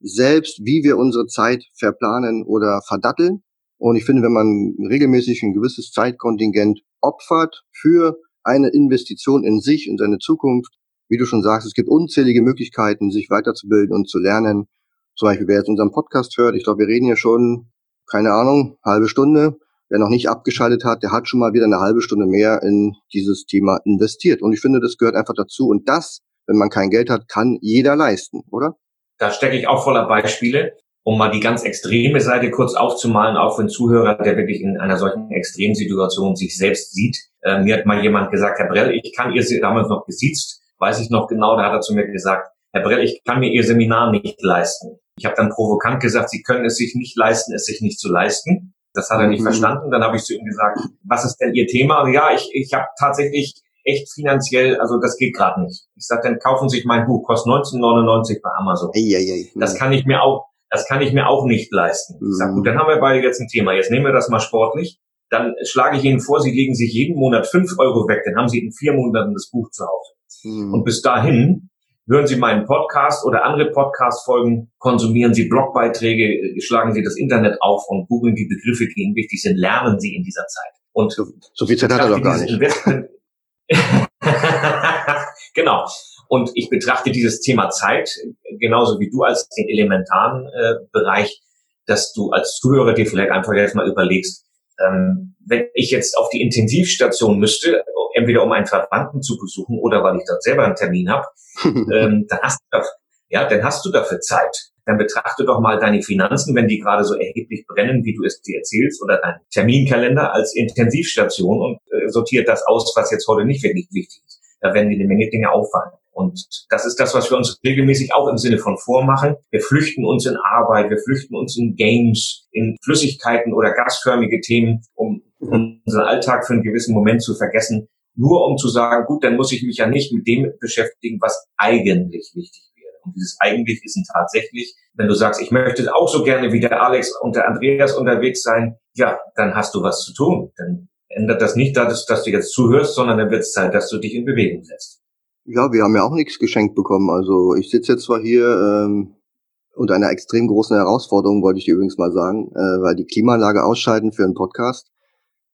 selbst, wie wir unsere Zeit verplanen oder verdatteln. Und ich finde, wenn man regelmäßig ein gewisses Zeitkontingent opfert für eine Investition in sich und seine Zukunft, wie du schon sagst, es gibt unzählige Möglichkeiten, sich weiterzubilden und zu lernen. Zum Beispiel, wer jetzt unseren Podcast hört, ich glaube, wir reden hier schon, keine Ahnung, halbe Stunde. Wer noch nicht abgeschaltet hat, der hat schon mal wieder eine halbe Stunde mehr in dieses Thema investiert. Und ich finde, das gehört einfach dazu. Und das, wenn man kein Geld hat, kann jeder leisten, oder? Da stecke ich auch voller Beispiele, um mal die ganz extreme Seite kurz aufzumalen, auch für einen Zuhörer, der wirklich in einer solchen Extremsituation sich selbst sieht. Äh, mir hat mal jemand gesagt, Herr Brell, ich kann ihr damals noch gesiezt, weiß ich noch genau, da hat er zu mir gesagt, Herr Brell, ich kann mir Ihr Seminar nicht leisten. Ich habe dann provokant gesagt, Sie können es sich nicht leisten, es sich nicht zu leisten. Das hat er nicht mhm. verstanden. Dann habe ich zu ihm gesagt, was ist denn Ihr Thema? Ja, ich, ich habe tatsächlich echt finanziell, also das geht gerade nicht. Ich sage, dann kaufen Sie sich mein Buch, kostet 19,99 bei Amazon. Ei, ei, ei. Das kann ich mir auch, das kann ich mir auch nicht leisten. Ich sage, gut, dann haben wir beide jetzt ein Thema. Jetzt nehmen wir das mal sportlich. Dann schlage ich Ihnen vor, Sie legen sich jeden Monat fünf Euro weg, dann haben Sie in vier Monaten das Buch zu Hause. Mhm. Und bis dahin Hören Sie meinen Podcast oder andere Podcast-Folgen, konsumieren Sie Blogbeiträge, schlagen Sie das Internet auf und googeln die Begriffe, die Ihnen wichtig sind, lernen Sie in dieser Zeit. Und so, so viel Zeit hat er doch gar nicht. genau. Und ich betrachte dieses Thema Zeit genauso wie du als den elementaren äh, Bereich, dass du als Zuhörer dir vielleicht einfach jetzt mal überlegst, ähm, wenn ich jetzt auf die Intensivstation müsste, entweder um einen Verwandten zu besuchen oder weil ich dort selber einen Termin habe, ähm, dann hast du dafür, ja, dann hast du dafür Zeit. dann betrachte doch mal deine Finanzen, wenn die gerade so erheblich brennen, wie du es dir erzählst, oder dein Terminkalender als Intensivstation und äh, sortiert das aus, was jetzt heute nicht wirklich wichtig ist. Da werden dir eine Menge Dinge auffallen. Und das ist das, was wir uns regelmäßig auch im Sinne von vormachen. Wir flüchten uns in Arbeit, wir flüchten uns in Games, in Flüssigkeiten oder gasförmige Themen, um unseren Alltag für einen gewissen Moment zu vergessen, nur um zu sagen, gut, dann muss ich mich ja nicht mit dem beschäftigen, was eigentlich wichtig wäre. Und dieses eigentlich ist tatsächlich, wenn du sagst, ich möchte auch so gerne wie der Alex und der Andreas unterwegs sein, ja, dann hast du was zu tun. Dann ändert das nicht, dass, dass du jetzt zuhörst, sondern dann wird es Zeit, dass du dich in Bewegung setzt. Ja, wir haben ja auch nichts geschenkt bekommen. Also ich sitze jetzt zwar hier ähm, unter einer extrem großen Herausforderung, wollte ich dir übrigens mal sagen, äh, weil die Klimaanlage ausschalten für einen Podcast,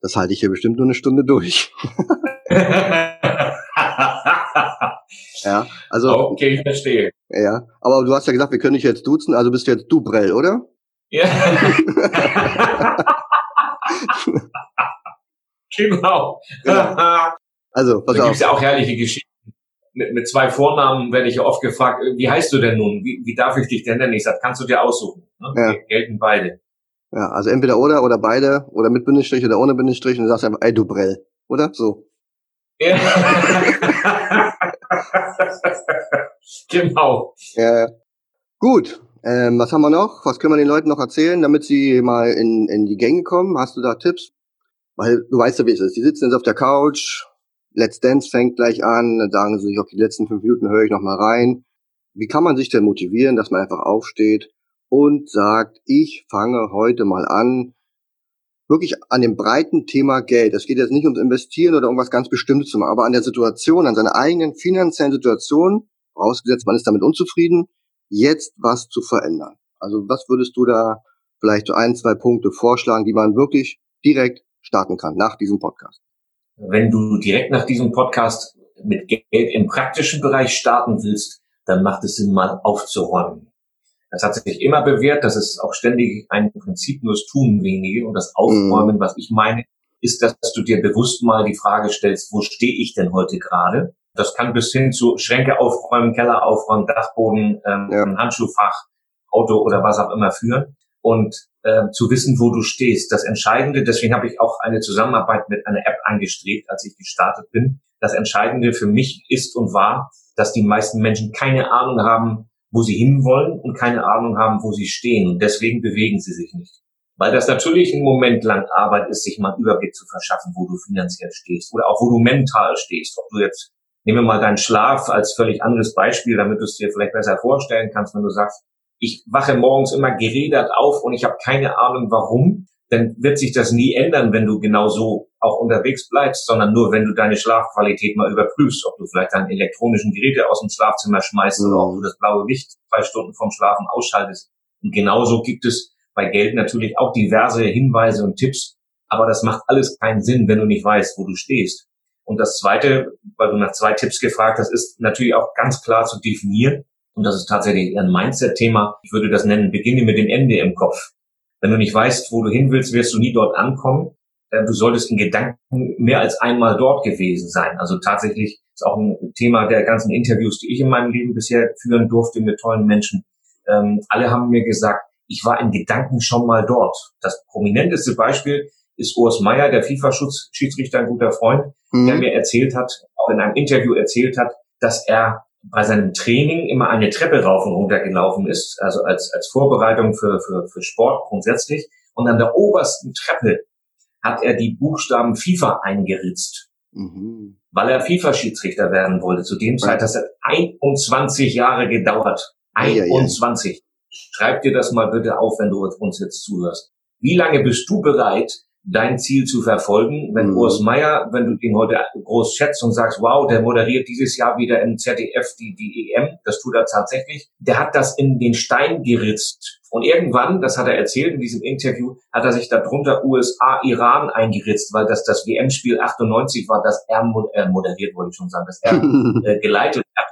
das halte ich hier bestimmt nur eine Stunde durch. ja, also. Okay, ich verstehe. Ja, aber du hast ja gesagt, wir können dich jetzt duzen, also bist du jetzt du Brell, oder? Ja. genau. Ja. Also, pass da auf. gibt's ja auch herrliche Geschichten mit, mit zwei Vornamen werde ich ja oft gefragt, äh, wie heißt du denn nun? Wie, wie darf ich dich denn nennen? Ich sage, kannst du dir aussuchen. Ne? Ja. Gelten beide. Ja, also entweder oder oder beide oder mit Bindestrich oder ohne Bindestrich und du sagst einfach, ey du Brell, oder? So. Ja. genau. Ja. Gut. Ähm, was haben wir noch? Was können wir den Leuten noch erzählen, damit sie mal in, in die Gänge kommen? Hast du da Tipps? Weil du weißt ja, wie es ist. Die sitzen jetzt auf der Couch, Let's Dance fängt gleich an, dann sagen sie sich, auf die letzten fünf Minuten höre ich noch mal rein. Wie kann man sich denn motivieren, dass man einfach aufsteht und sagt, ich fange heute mal an, wirklich an dem breiten Thema Geld. Es geht jetzt nicht ums Investieren oder irgendwas ganz Bestimmtes zu machen, aber an der Situation, an seiner eigenen finanziellen Situation, vorausgesetzt man ist damit unzufrieden, jetzt was zu verändern. Also was würdest du da vielleicht so ein, zwei Punkte vorschlagen, die man wirklich direkt starten kann nach diesem Podcast? Wenn du direkt nach diesem Podcast mit Geld im praktischen Bereich starten willst, dann macht es Sinn, mal aufzuräumen. Das hat sich immer bewährt, das ist auch ständig ein Prinzip, nur es tun wenige. Und das Aufräumen, mhm. was ich meine, ist, dass du dir bewusst mal die Frage stellst, wo stehe ich denn heute gerade? Das kann bis hin zu Schränke aufräumen, Keller aufräumen, Dachboden, ähm, ja. Handschuhfach, Auto oder was auch immer führen. Und äh, zu wissen, wo du stehst. Das Entscheidende, deswegen habe ich auch eine Zusammenarbeit mit einer App angestrebt, als ich gestartet bin. Das Entscheidende für mich ist und war, dass die meisten Menschen keine Ahnung haben, wo sie hinwollen und keine Ahnung haben, wo sie stehen. Und deswegen bewegen sie sich nicht. Weil das natürlich ein Moment lang Arbeit ist, sich mal einen Überblick zu verschaffen, wo du finanziell stehst oder auch wo du mental stehst. Ob du jetzt, nehmen wir mal deinen Schlaf als völlig anderes Beispiel, damit du es dir vielleicht besser vorstellen kannst, wenn du sagst, ich wache morgens immer gerädert auf und ich habe keine Ahnung warum, dann wird sich das nie ändern, wenn du genau so auch unterwegs bleibst, sondern nur, wenn du deine Schlafqualität mal überprüfst, ob du vielleicht deine elektronischen Geräte aus dem Schlafzimmer schmeißt mhm. oder ob du das blaue Licht zwei Stunden vom Schlafen ausschaltest. Und genauso gibt es bei Geld natürlich auch diverse Hinweise und Tipps, aber das macht alles keinen Sinn, wenn du nicht weißt, wo du stehst. Und das Zweite, weil du nach zwei Tipps gefragt hast, ist natürlich auch ganz klar zu definieren, und das ist tatsächlich ein Mindset-Thema. Ich würde das nennen, beginne mit dem Ende im Kopf. Wenn du nicht weißt, wo du hin willst, wirst du nie dort ankommen. Äh, du solltest in Gedanken mehr als einmal dort gewesen sein. Also tatsächlich ist auch ein Thema der ganzen Interviews, die ich in meinem Leben bisher führen durfte mit tollen Menschen. Ähm, alle haben mir gesagt, ich war in Gedanken schon mal dort. Das prominenteste Beispiel ist Urs Meier, der FIFA-Schiedsrichter, ein guter Freund, mhm. der mir erzählt hat, auch in einem Interview erzählt hat, dass er bei seinem Training immer eine Treppe rauf und runter gelaufen ist, also als, als Vorbereitung für, für, für Sport grundsätzlich. Und an der obersten Treppe hat er die Buchstaben FIFA eingeritzt, mhm. weil er FIFA-Schiedsrichter werden wollte. Zu dem Zeit, das hat 21 Jahre gedauert. 21. Ja, ja. Schreib dir das mal bitte auf, wenn du uns jetzt zuhörst. Wie lange bist du bereit, dein Ziel zu verfolgen. Wenn mhm. Urs Meier, wenn du ihn heute groß schätzt und sagst, wow, der moderiert dieses Jahr wieder im ZDF die, die EM, das tut er tatsächlich, der hat das in den Stein geritzt. Und irgendwann, das hat er erzählt in diesem Interview, hat er sich darunter USA, Iran eingeritzt, weil das das WM-Spiel 98 war, das er äh, moderiert, wollte ich schon sagen, das er äh, geleitet hat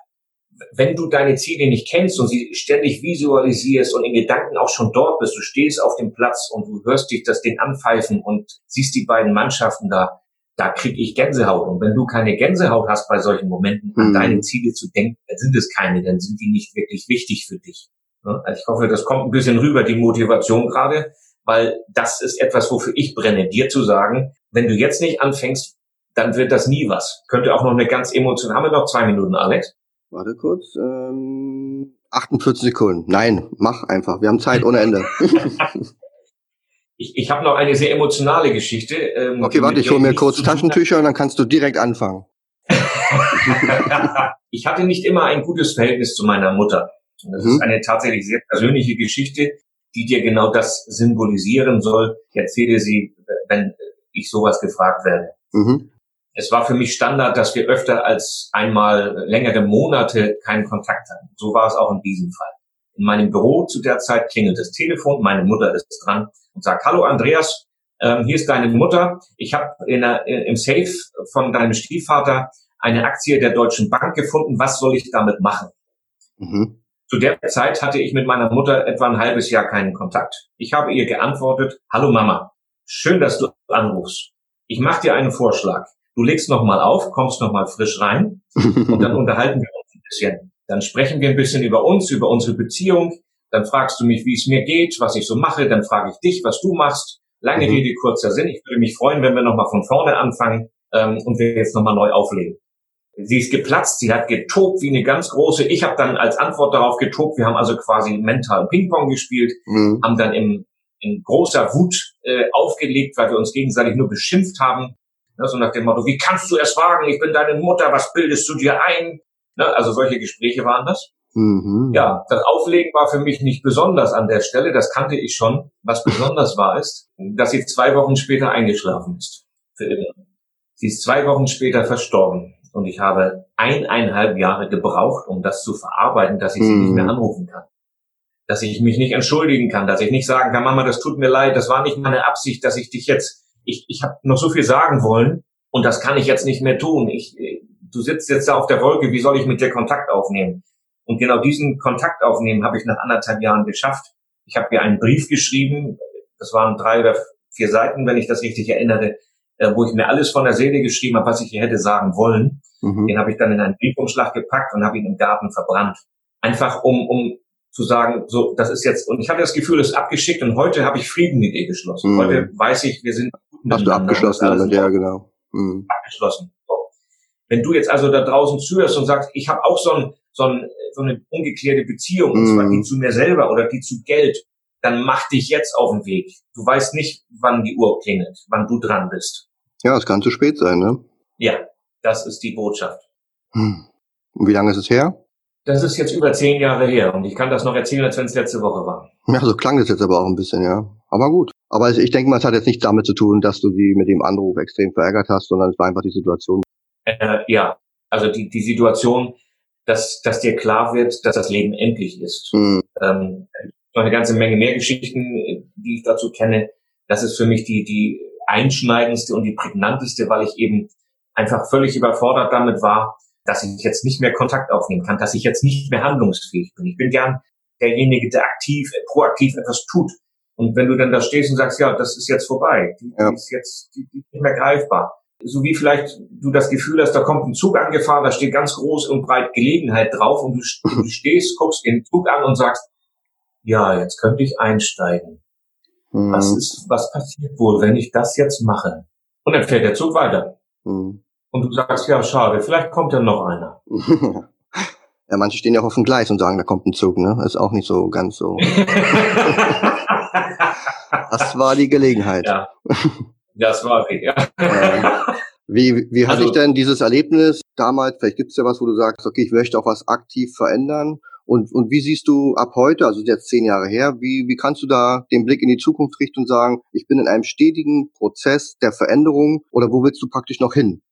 wenn du deine Ziele nicht kennst und sie ständig visualisierst und in Gedanken auch schon dort bist, du stehst auf dem Platz und du hörst dich das Ding anpfeifen und siehst die beiden Mannschaften da, da krieg ich Gänsehaut. Und wenn du keine Gänsehaut hast bei solchen Momenten, an mhm. deine Ziele zu denken, dann sind es keine, dann sind die nicht wirklich wichtig für dich. Ich hoffe, das kommt ein bisschen rüber, die Motivation gerade, weil das ist etwas, wofür ich brenne, dir zu sagen, wenn du jetzt nicht anfängst, dann wird das nie was. Könnte auch noch eine ganz emotion. Haben wir noch zwei Minuten, Alex? Warte kurz. Ähm, 48 Sekunden. Nein, mach einfach. Wir haben Zeit ohne Ende. ich ich habe noch eine sehr emotionale Geschichte. Ähm, okay, warte, ich hole mir kurz Taschentücher und dann kannst du direkt anfangen. ich hatte nicht immer ein gutes Verhältnis zu meiner Mutter. Das mhm. ist eine tatsächlich sehr persönliche Geschichte, die dir genau das symbolisieren soll. Ich erzähle sie, wenn ich sowas gefragt werde. Mhm. Es war für mich Standard, dass wir öfter als einmal längere Monate keinen Kontakt hatten. So war es auch in diesem Fall. In meinem Büro zu der Zeit klingelt das Telefon, meine Mutter ist dran und sagt, hallo Andreas, ähm, hier ist deine Mutter. Ich habe im Safe von deinem Stiefvater eine Aktie der Deutschen Bank gefunden. Was soll ich damit machen? Mhm. Zu der Zeit hatte ich mit meiner Mutter etwa ein halbes Jahr keinen Kontakt. Ich habe ihr geantwortet, hallo Mama, schön, dass du anrufst. Ich mache dir einen Vorschlag. Du legst nochmal auf, kommst nochmal frisch rein und dann unterhalten wir uns ein bisschen. Dann sprechen wir ein bisschen über uns, über unsere Beziehung. Dann fragst du mich, wie es mir geht, was ich so mache. Dann frage ich dich, was du machst. Lange mhm. Rede, kurzer Sinn. Ich würde mich freuen, wenn wir nochmal von vorne anfangen ähm, und wir jetzt nochmal neu auflegen. Sie ist geplatzt, sie hat getobt wie eine ganz große. Ich habe dann als Antwort darauf getobt. Wir haben also quasi mental Ping-Pong gespielt, mhm. haben dann im, in großer Wut äh, aufgelegt, weil wir uns gegenseitig nur beschimpft haben. Ne, so nach dem Motto, wie kannst du es wagen? Ich bin deine Mutter, was bildest du dir ein? Ne, also solche Gespräche waren das. Mhm. Ja, das Auflegen war für mich nicht besonders an der Stelle, das kannte ich schon. Was besonders war, ist, dass sie zwei Wochen später eingeschlafen ist. Für immer. Sie ist zwei Wochen später verstorben. Und ich habe eineinhalb Jahre gebraucht, um das zu verarbeiten, dass ich sie mhm. nicht mehr anrufen kann. Dass ich mich nicht entschuldigen kann, dass ich nicht sagen kann, Mama, das tut mir leid, das war nicht meine Absicht, dass ich dich jetzt ich, ich habe noch so viel sagen wollen und das kann ich jetzt nicht mehr tun. Ich, du sitzt jetzt da auf der Wolke, wie soll ich mit dir Kontakt aufnehmen? Und genau diesen Kontakt aufnehmen habe ich nach anderthalb Jahren geschafft. Ich habe ihr einen Brief geschrieben, das waren drei oder vier Seiten, wenn ich das richtig erinnere, äh, wo ich mir alles von der Seele geschrieben habe, was ich ihr hätte sagen wollen. Mhm. Den habe ich dann in einen Briefumschlag gepackt und habe ihn im Garten verbrannt. Einfach um, um zu sagen, so, das ist jetzt, und ich habe das Gefühl, es ist abgeschickt und heute habe ich Frieden mit ihr geschlossen. Mhm. Heute weiß ich, wir sind Hast du abgeschlossen damit, ja, genau. Mhm. Abgeschlossen. So. Wenn du jetzt also da draußen zuhörst und sagst, ich habe auch so, ein, so, ein, so eine ungeklärte Beziehung, und zwar die mhm. zu mir selber oder die zu Geld, dann mach dich jetzt auf den Weg. Du weißt nicht, wann die Uhr klingelt, wann du dran bist. Ja, es kann zu spät sein, ne? Ja, das ist die Botschaft. Hm. Und wie lange ist es her? Das ist jetzt über zehn Jahre her und ich kann das noch erzählen, als wenn es letzte Woche war. Ja, so klang es jetzt aber auch ein bisschen, ja. Aber gut. Aber ich denke mal, es hat jetzt nichts damit zu tun, dass du sie mit dem Anruf extrem verärgert hast, sondern es war einfach die Situation. Äh, ja, also die, die Situation, dass, dass dir klar wird, dass das Leben endlich ist. Mhm. Ähm, noch eine ganze Menge mehr Geschichten, die ich dazu kenne. Das ist für mich die, die einschneidendste und die prägnanteste, weil ich eben einfach völlig überfordert damit war, dass ich jetzt nicht mehr Kontakt aufnehmen kann, dass ich jetzt nicht mehr handlungsfähig bin. Ich bin gern derjenige, der aktiv, proaktiv etwas tut. Und wenn du dann da stehst und sagst, ja, das ist jetzt vorbei, die, ja. ist jetzt die, die nicht mehr greifbar. So wie vielleicht du das Gefühl hast, da kommt ein Zug angefahren, da steht ganz groß und breit Gelegenheit drauf und du, du stehst, guckst den Zug an und sagst, ja, jetzt könnte ich einsteigen. Mhm. Was ist, was passiert wohl, wenn ich das jetzt mache? Und dann fährt der Zug weiter. Mhm. Und du sagst, ja, schade, vielleicht kommt ja noch einer. ja, manche stehen ja auch auf dem Gleis und sagen, da kommt ein Zug, ne? Ist auch nicht so ganz so. das war die Gelegenheit. Ja, das war sie, ja. Wie, wie hatte also, ich denn dieses Erlebnis damals? Vielleicht gibt es ja was, wo du sagst, okay, ich möchte auch was aktiv verändern. Und, und wie siehst du ab heute, also jetzt zehn Jahre her, wie, wie kannst du da den Blick in die Zukunft richten und sagen, ich bin in einem stetigen Prozess der Veränderung oder wo willst du praktisch noch hin?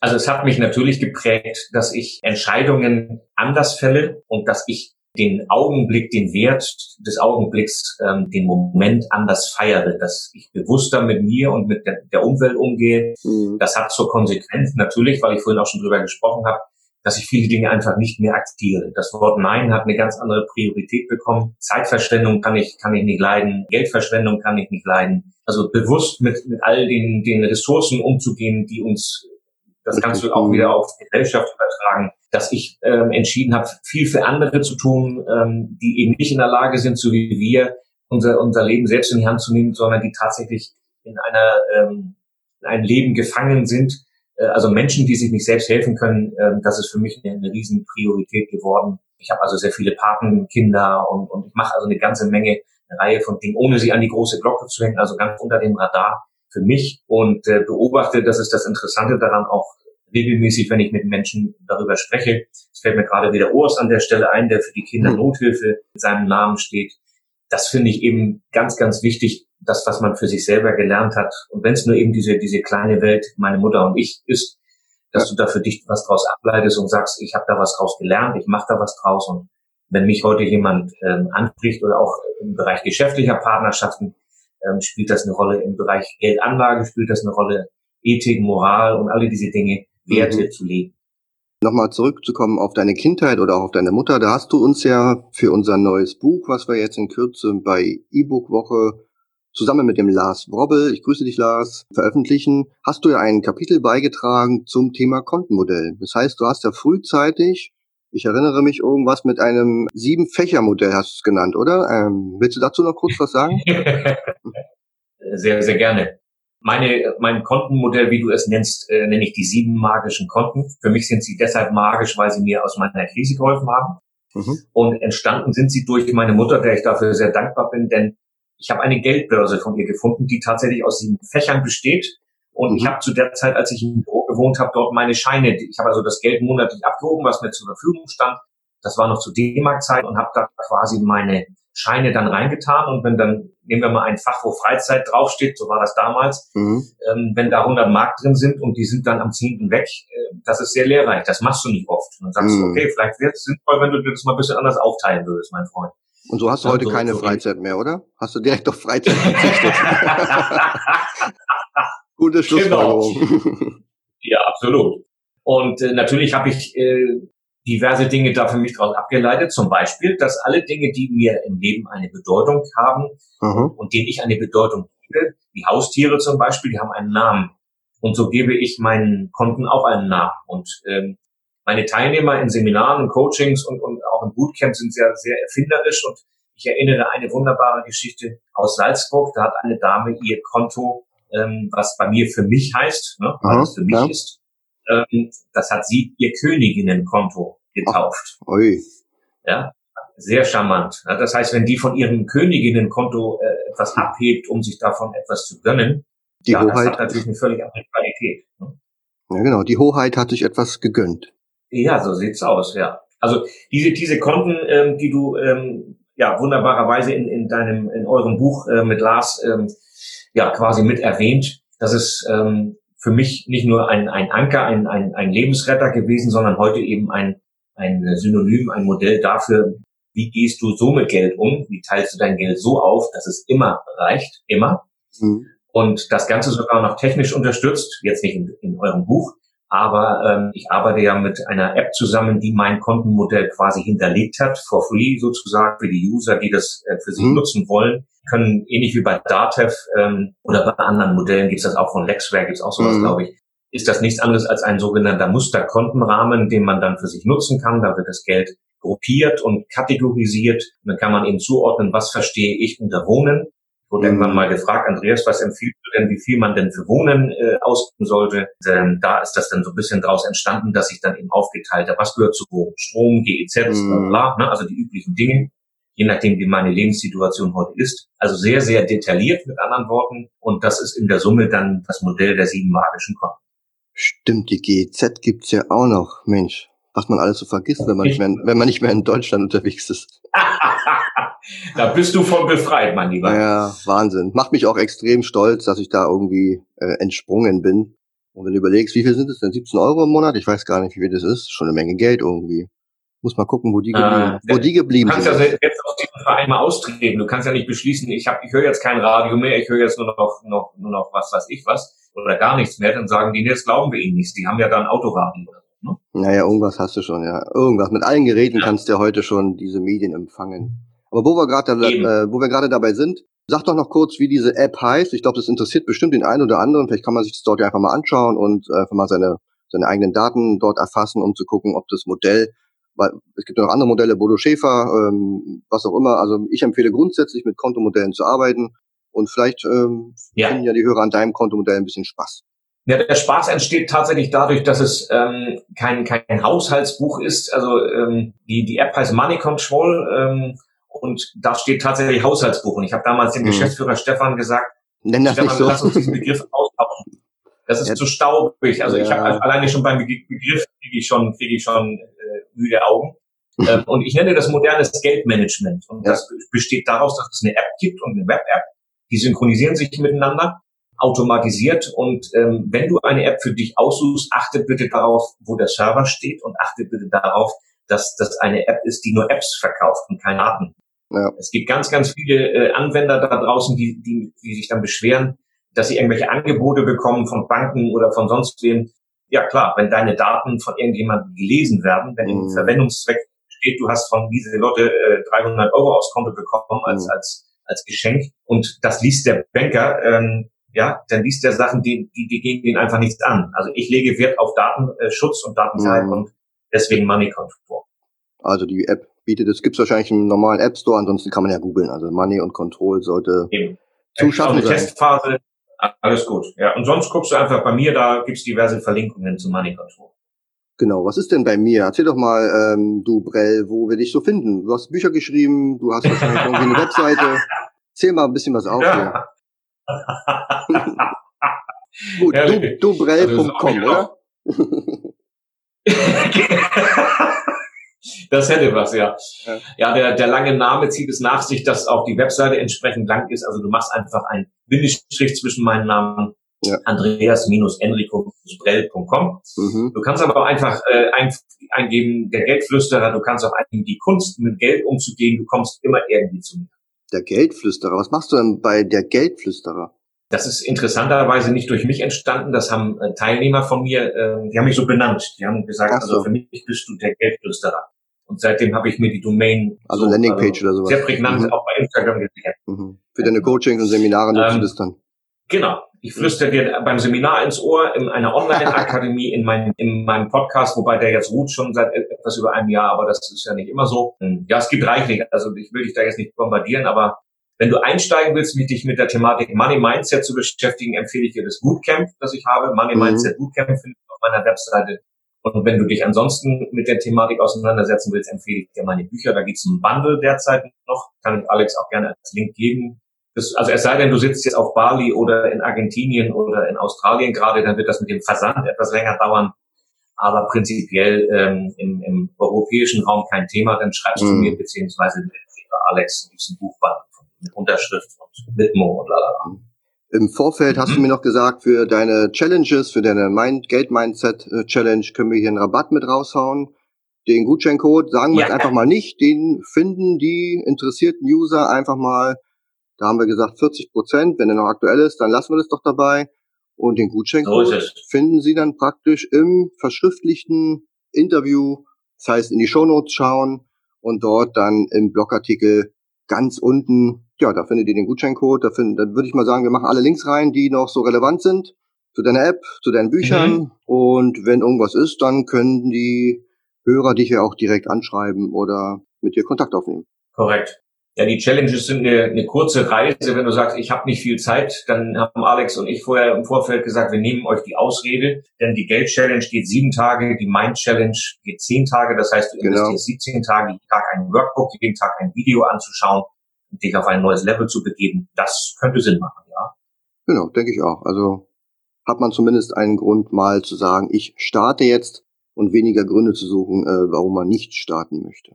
Also es hat mich natürlich geprägt, dass ich Entscheidungen anders fälle und dass ich den Augenblick, den Wert des Augenblicks, ähm, den Moment anders feiere, dass ich bewusster mit mir und mit der, der Umwelt umgehe. Mhm. Das hat zur Konsequenz natürlich, weil ich vorhin auch schon drüber gesprochen habe, dass ich viele Dinge einfach nicht mehr aktiere. Das Wort Nein hat eine ganz andere Priorität bekommen. Zeitverschwendung kann ich, kann ich nicht leiden. Geldverschwendung kann ich nicht leiden. Also bewusst mit, mit all den, den Ressourcen umzugehen, die uns das kannst du auch wieder auf die Gesellschaft übertragen, dass ich ähm, entschieden habe, viel für andere zu tun, ähm, die eben nicht in der Lage sind, so wie wir, unser, unser Leben selbst in die Hand zu nehmen, sondern die tatsächlich in einer ähm, in einem Leben gefangen sind. Äh, also Menschen, die sich nicht selbst helfen können, äh, das ist für mich eine, eine riesen Priorität geworden. Ich habe also sehr viele Patenkinder und, und ich mache also eine ganze Menge, eine Reihe von Dingen, ohne sie an die große Glocke zu hängen, also ganz unter dem Radar für mich und äh, beobachte, das ist das Interessante daran auch regelmäßig, wenn ich mit Menschen darüber spreche. Es fällt mir gerade wieder Urs an der Stelle ein, der für die Kindernothilfe hm. mit seinem Namen steht. Das finde ich eben ganz, ganz wichtig, das, was man für sich selber gelernt hat. Und wenn es nur eben diese, diese kleine Welt, meine Mutter und ich ist, dass du da für dich was draus ableitest und sagst, ich habe da was draus gelernt, ich mache da was draus. Und wenn mich heute jemand ähm, anspricht oder auch im Bereich geschäftlicher Partnerschaften, ähm, spielt das eine Rolle, im Bereich Geldanlage spielt das eine Rolle, Ethik, Moral und alle diese Dinge, Werte mhm. zu leben. Nochmal zurückzukommen auf deine Kindheit oder auch auf deine Mutter, da hast du uns ja für unser neues Buch, was wir jetzt in Kürze bei E-Book-Woche zusammen mit dem Lars Wrobbel, ich grüße dich Lars, veröffentlichen, hast du ja ein Kapitel beigetragen zum Thema Kontenmodell. Das heißt, du hast ja frühzeitig, ich erinnere mich irgendwas mit einem Sieben-Fächer-Modell hast du es genannt, oder? Ähm, willst du dazu noch kurz was sagen? sehr, sehr gerne. Meine, mein Kontenmodell, wie du es nennst, äh, nenne ich die sieben magischen Konten. Für mich sind sie deshalb magisch, weil sie mir aus meiner Krise geholfen haben. Mhm. Und entstanden sind sie durch meine Mutter, der ich dafür sehr dankbar bin, denn ich habe eine Geldbörse von ihr gefunden, die tatsächlich aus sieben Fächern besteht. Und mhm. ich habe zu der Zeit, als ich im Büro gewohnt habe, dort meine Scheine, ich habe also das Geld monatlich abgehoben, was mir zur Verfügung stand. Das war noch zu D-Mark-Zeit und habe da quasi meine Scheine dann reingetan. Und wenn dann, nehmen wir mal ein Fach, wo Freizeit draufsteht, so war das damals, mhm. ähm, wenn da 100 Mark drin sind und die sind dann am 10. weg, äh, das ist sehr lehrreich. Das machst du nicht oft. Und dann sagst mhm. du, okay, vielleicht wäre es sinnvoll, wenn du das mal ein bisschen anders aufteilen würdest, mein Freund. Und so hast du heute so, keine so Freizeit mehr, oder? Hast du direkt auf Freizeit verzichtet? Gute Schlussfolgerung. Genau. Ja, absolut. Und äh, natürlich habe ich äh, diverse Dinge da für mich daraus abgeleitet. Zum Beispiel, dass alle Dinge, die mir im Leben eine Bedeutung haben mhm. und denen ich eine Bedeutung gebe, wie Haustiere zum Beispiel, die haben einen Namen. Und so gebe ich meinen Konten auch einen Namen. Und ähm, meine Teilnehmer in Seminaren und Coachings und, und auch im Bootcamp sind sehr, sehr erfinderisch und ich erinnere eine wunderbare Geschichte aus Salzburg. Da hat eine Dame ihr Konto, ähm, was bei mir für mich heißt, ne, weil es für mich ja. ist, ähm, das hat sie ihr Königinnenkonto getauft. Ach, ui. Ja, sehr charmant. Ja, das heißt, wenn die von ihrem Königinnenkonto äh, etwas abhebt, um sich davon etwas zu gönnen, die ja, Hoheit, das hat natürlich eine völlig andere Qualität. Ne? Ja, genau. Die Hoheit hat sich etwas gegönnt. Ja, so sieht's aus, ja. Also diese, diese Konten, ähm, die du ähm, ja wunderbarerweise in, in deinem, in eurem Buch äh, mit Lars ähm, ja quasi mit erwähnt, das ist ähm, für mich nicht nur ein, ein Anker, ein, ein, ein Lebensretter gewesen, sondern heute eben ein, ein Synonym, ein Modell dafür, wie gehst du so mit Geld um, wie teilst du dein Geld so auf, dass es immer reicht, immer. Mhm. Und das Ganze sogar noch technisch unterstützt, jetzt nicht in, in eurem Buch, aber ähm, ich arbeite ja mit einer App zusammen, die mein Kontenmodell quasi hinterlegt hat, for free sozusagen für die User, die das äh, für sich mhm. nutzen wollen. Können ähnlich wie bei Datev ähm, oder bei anderen Modellen gibt es das auch von Lexware, gibt es auch sowas, mhm. glaube ich. Ist das nichts anderes als ein sogenannter Musterkontenrahmen, den man dann für sich nutzen kann. Da wird das Geld gruppiert und kategorisiert. Und dann kann man eben zuordnen, was verstehe ich unter Wohnen wurde mhm. irgendwann mal gefragt, Andreas, was empfiehlst du denn, wie viel man denn für Wohnen äh, ausgeben sollte? Ähm, da ist das dann so ein bisschen draus entstanden, dass ich dann eben aufgeteilt habe, was gehört zu Wohnen? Strom, GEZ, mhm. bla, ne? also die üblichen Dinge, je nachdem, wie meine Lebenssituation heute ist. Also sehr, sehr detailliert mit anderen Worten. Und das ist in der Summe dann das Modell der sieben magischen Konten. Stimmt, die GEZ gibt's ja auch noch, Mensch was man alles so vergisst, wenn man, nicht mehr, wenn man nicht mehr in Deutschland unterwegs ist. da bist du von befreit, mein Lieber. Ja, Wahnsinn. Macht mich auch extrem stolz, dass ich da irgendwie äh, entsprungen bin. Und wenn du überlegst, wie viel sind es denn? 17 Euro im Monat? Ich weiß gar nicht, wie viel das ist. Schon eine Menge Geld irgendwie. Muss mal gucken, wo die geblieben, äh, wo die geblieben sind. Du kannst ja jetzt aus diesem Verein mal austreten. Du kannst ja nicht beschließen, ich, hab, ich höre jetzt kein Radio mehr, ich höre jetzt nur noch, noch, nur noch was weiß ich was oder gar nichts mehr. Dann sagen die, das glauben wir ihnen nicht. Die haben ja dann Autoradio. Ne? Naja, irgendwas hast du schon, ja. Irgendwas. Mit allen Geräten ja. kannst du ja heute schon diese Medien empfangen. Aber wo wir gerade äh, wo wir gerade dabei sind, sag doch noch kurz, wie diese App heißt. Ich glaube, das interessiert bestimmt den einen oder anderen. Vielleicht kann man sich das dort ja einfach mal anschauen und äh, einfach mal seine seine eigenen Daten dort erfassen, um zu gucken, ob das Modell, es gibt ja noch andere Modelle, Bodo Schäfer, ähm, was auch immer. Also ich empfehle grundsätzlich mit Kontomodellen zu arbeiten und vielleicht ähm, ja. finden ja die Hörer an deinem Kontomodell ein bisschen Spaß. Ja, der Spaß entsteht tatsächlich dadurch, dass es ähm, kein, kein Haushaltsbuch ist. Also ähm, die, die App heißt Money Control ähm, und da steht tatsächlich Haushaltsbuch. Und ich habe damals dem hm. Geschäftsführer Stefan gesagt, Nenn das Stefan, nicht so. lass uns diesen Begriff austauschen. Das ist ja. zu staubig. Also ja. ich habe alleine schon beim Begriff kriege ich schon kriege ich schon äh, müde Augen. ähm, und ich nenne das modernes Geldmanagement. Und ja. das besteht daraus, dass es eine App gibt und eine Web-App. Die synchronisieren sich miteinander automatisiert. Und ähm, wenn du eine App für dich aussuchst, achte bitte darauf, wo der Server steht und achte bitte darauf, dass das eine App ist, die nur Apps verkauft und keine Daten. Ja. Es gibt ganz, ganz viele äh, Anwender da draußen, die, die, die sich dann beschweren, dass sie irgendwelche Angebote bekommen von Banken oder von sonst wem. Ja klar, wenn deine Daten von irgendjemandem gelesen werden, wenn mhm. im Verwendungszweck steht, du hast von diese Leute äh, 300 Euro aufs Konto bekommen als, mhm. als, als Geschenk und das liest der Banker, ähm, ja, dann liest der Sachen, die, die, die gehen ihn einfach nichts an. Also ich lege Wert auf Datenschutz und Datensicherheit mhm. und deswegen Money Control. Also die App bietet, es gibt wahrscheinlich einen normalen App Store, ansonsten kann man ja googeln. Also Money und Control sollte Eben. zu schaffen sein. Testphase, alles gut. Ja, und sonst guckst du einfach bei mir, da gibt's diverse Verlinkungen zu Money Control. Genau, was ist denn bei mir? Erzähl doch mal, ähm, du Brell, wo wir dich so finden. Du hast Bücher geschrieben, du hast wahrscheinlich irgendwie eine Webseite. Erzähl mal ein bisschen was auf. Ja. Gut, ja, du, dubrell.com, also, oder? das hätte was, ja. Ja, ja der, der lange Name zieht es nach sich, dass auch die Webseite entsprechend lang ist. Also du machst einfach ein Bindestrich zwischen meinen Namen ja. Andreas-Enrico-Brell.com. Mhm. Du kannst aber auch einfach äh, ein, eingeben, der Geldflüsterer, du kannst auch eingeben, die Kunst mit Geld umzugehen, du kommst immer irgendwie zu mir. Der Geldflüsterer. Was machst du denn bei der Geldflüsterer? Das ist interessanterweise nicht durch mich entstanden. Das haben äh, Teilnehmer von mir, äh, die haben mich so benannt. Die haben gesagt, so. also für mich bist du der Geldflüsterer. Und seitdem habe ich mir die Domain also so, Landingpage äh, oder sowas sehr prägnant mhm. auch bei Instagram gesichert. Mhm. Für deine Coachings und Seminare nutzt ähm, du das dann? Genau. Ich flüstere dir beim Seminar ins Ohr, in einer Online-Akademie, in, meinem in meinem Podcast, wobei der jetzt ruht schon seit etwas über einem Jahr, aber das ist ja nicht immer so. Hm. Ja, es gibt reichlich. Also ich will dich da jetzt nicht bombardieren, aber wenn du einsteigen willst, mich dich mit der Thematik Money Mindset zu beschäftigen, empfehle ich dir das Bootcamp, das ich habe. Money mhm. Mindset Bootcamp findest du auf meiner Webseite. Und wenn du dich ansonsten mit der Thematik auseinandersetzen willst, empfehle ich dir meine Bücher. Da gibt es ein Bundle derzeit noch. Kann ich Alex auch gerne als Link geben. Das, also es sei denn, du sitzt jetzt auf Bali oder in Argentinien oder in Australien gerade, dann wird das mit dem Versand etwas länger dauern. Aber prinzipiell ähm, im, im europäischen Raum kein Thema, dann schreibst mhm. du mir beziehungsweise Alex gibt's ein Buchband mit Unterschrift und Widmung und lalala. Im Vorfeld mhm. hast du mir noch gesagt, für deine Challenges, für deine Mind Geld Mindset äh, Challenge können wir hier einen Rabatt mit raushauen. Den Gutscheincode sagen wir ja. einfach mal nicht, den finden die interessierten User einfach mal da haben wir gesagt 40 Prozent. Wenn er noch aktuell ist, dann lassen wir das doch dabei. Und den Gutscheincode so finden Sie dann praktisch im verschriftlichten Interview. Das heißt, in die Shownotes schauen und dort dann im Blogartikel ganz unten, ja, da findet ihr den Gutscheincode. Da, find, da würde ich mal sagen, wir machen alle Links rein, die noch so relevant sind zu deiner App, zu deinen Büchern. Mhm. Und wenn irgendwas ist, dann können die Hörer dich ja auch direkt anschreiben oder mit dir Kontakt aufnehmen. Korrekt. Ja, die Challenges sind eine, eine kurze Reise. Wenn du sagst, ich habe nicht viel Zeit, dann haben Alex und ich vorher im Vorfeld gesagt, wir nehmen euch die Ausrede, denn die Geld-Challenge geht sieben Tage, die Mind-Challenge geht zehn Tage. Das heißt, du genau. investierst 17 Tage, jeden Tag ein Workbook, jeden Tag ein Video anzuschauen dich auf ein neues Level zu begeben. Das könnte Sinn machen, ja. Genau, denke ich auch. Also hat man zumindest einen Grund, mal zu sagen, ich starte jetzt und weniger Gründe zu suchen, äh, warum man nicht starten möchte.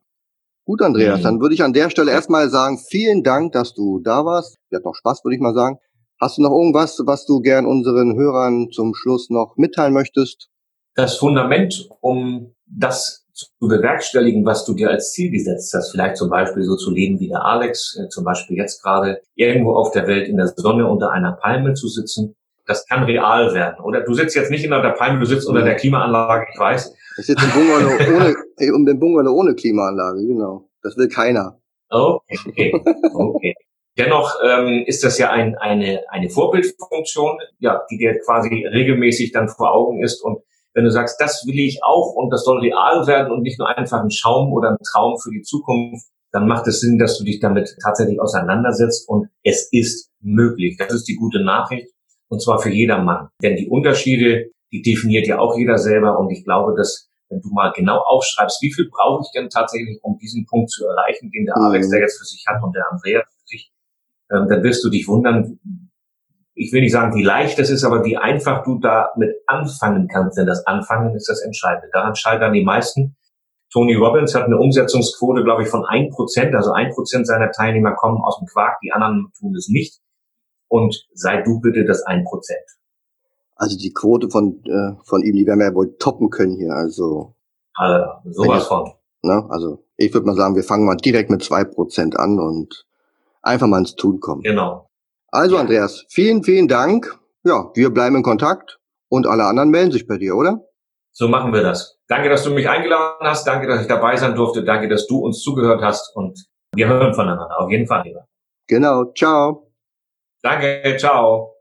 Gut, Andreas, mhm. dann würde ich an der Stelle erstmal sagen, vielen Dank, dass du da warst. Wir hatten noch Spaß, würde ich mal sagen. Hast du noch irgendwas, was du gern unseren Hörern zum Schluss noch mitteilen möchtest? Das Fundament, um das zu bewerkstelligen, was du dir als Ziel gesetzt hast, vielleicht zum Beispiel so zu leben wie der Alex, äh, zum Beispiel jetzt gerade irgendwo auf der Welt in der Sonne unter einer Palme zu sitzen, das kann real werden. Oder du sitzt jetzt nicht unter der Palme, du sitzt unter der Klimaanlage, ich weiß. Ich sitze im Bungalow ohne, um den Bungalow ohne Klimaanlage, genau. Das will keiner. Okay, okay. Dennoch ähm, ist das ja ein, eine, eine Vorbildfunktion, ja, die dir quasi regelmäßig dann vor Augen ist. Und wenn du sagst, das will ich auch und das soll real werden und nicht nur einfach ein Schaum oder ein Traum für die Zukunft, dann macht es Sinn, dass du dich damit tatsächlich auseinandersetzt und es ist möglich. Das ist die gute Nachricht und zwar für jedermann. Denn die Unterschiede, die definiert ja auch jeder selber und ich glaube, dass wenn du mal genau aufschreibst, wie viel brauche ich denn tatsächlich, um diesen Punkt zu erreichen, den der Alex der jetzt für sich hat und der Andrea für sich, ähm, dann wirst du dich wundern, ich will nicht sagen, wie leicht es ist, aber wie einfach du damit anfangen kannst. Denn das Anfangen ist das Entscheidende. Daran scheitern die meisten. Tony Robbins hat eine Umsetzungsquote, glaube ich, von ein Prozent. Also ein Prozent seiner Teilnehmer kommen aus dem Quark, die anderen tun es nicht. Und sei du bitte das ein Prozent. Also die Quote von, äh, von ihm, die werden wir ja wohl toppen können hier. Also, also sowas von. Ne? Also ich würde mal sagen, wir fangen mal direkt mit zwei Prozent an und einfach mal ins Tun kommen. Genau. Also Andreas, vielen, vielen Dank. Ja, wir bleiben in Kontakt und alle anderen melden sich bei dir, oder? So machen wir das. Danke, dass du mich eingeladen hast. Danke, dass ich dabei sein durfte. Danke, dass du uns zugehört hast und wir hören voneinander. Auf jeden Fall. Genau. Ciao. Danke. Ciao.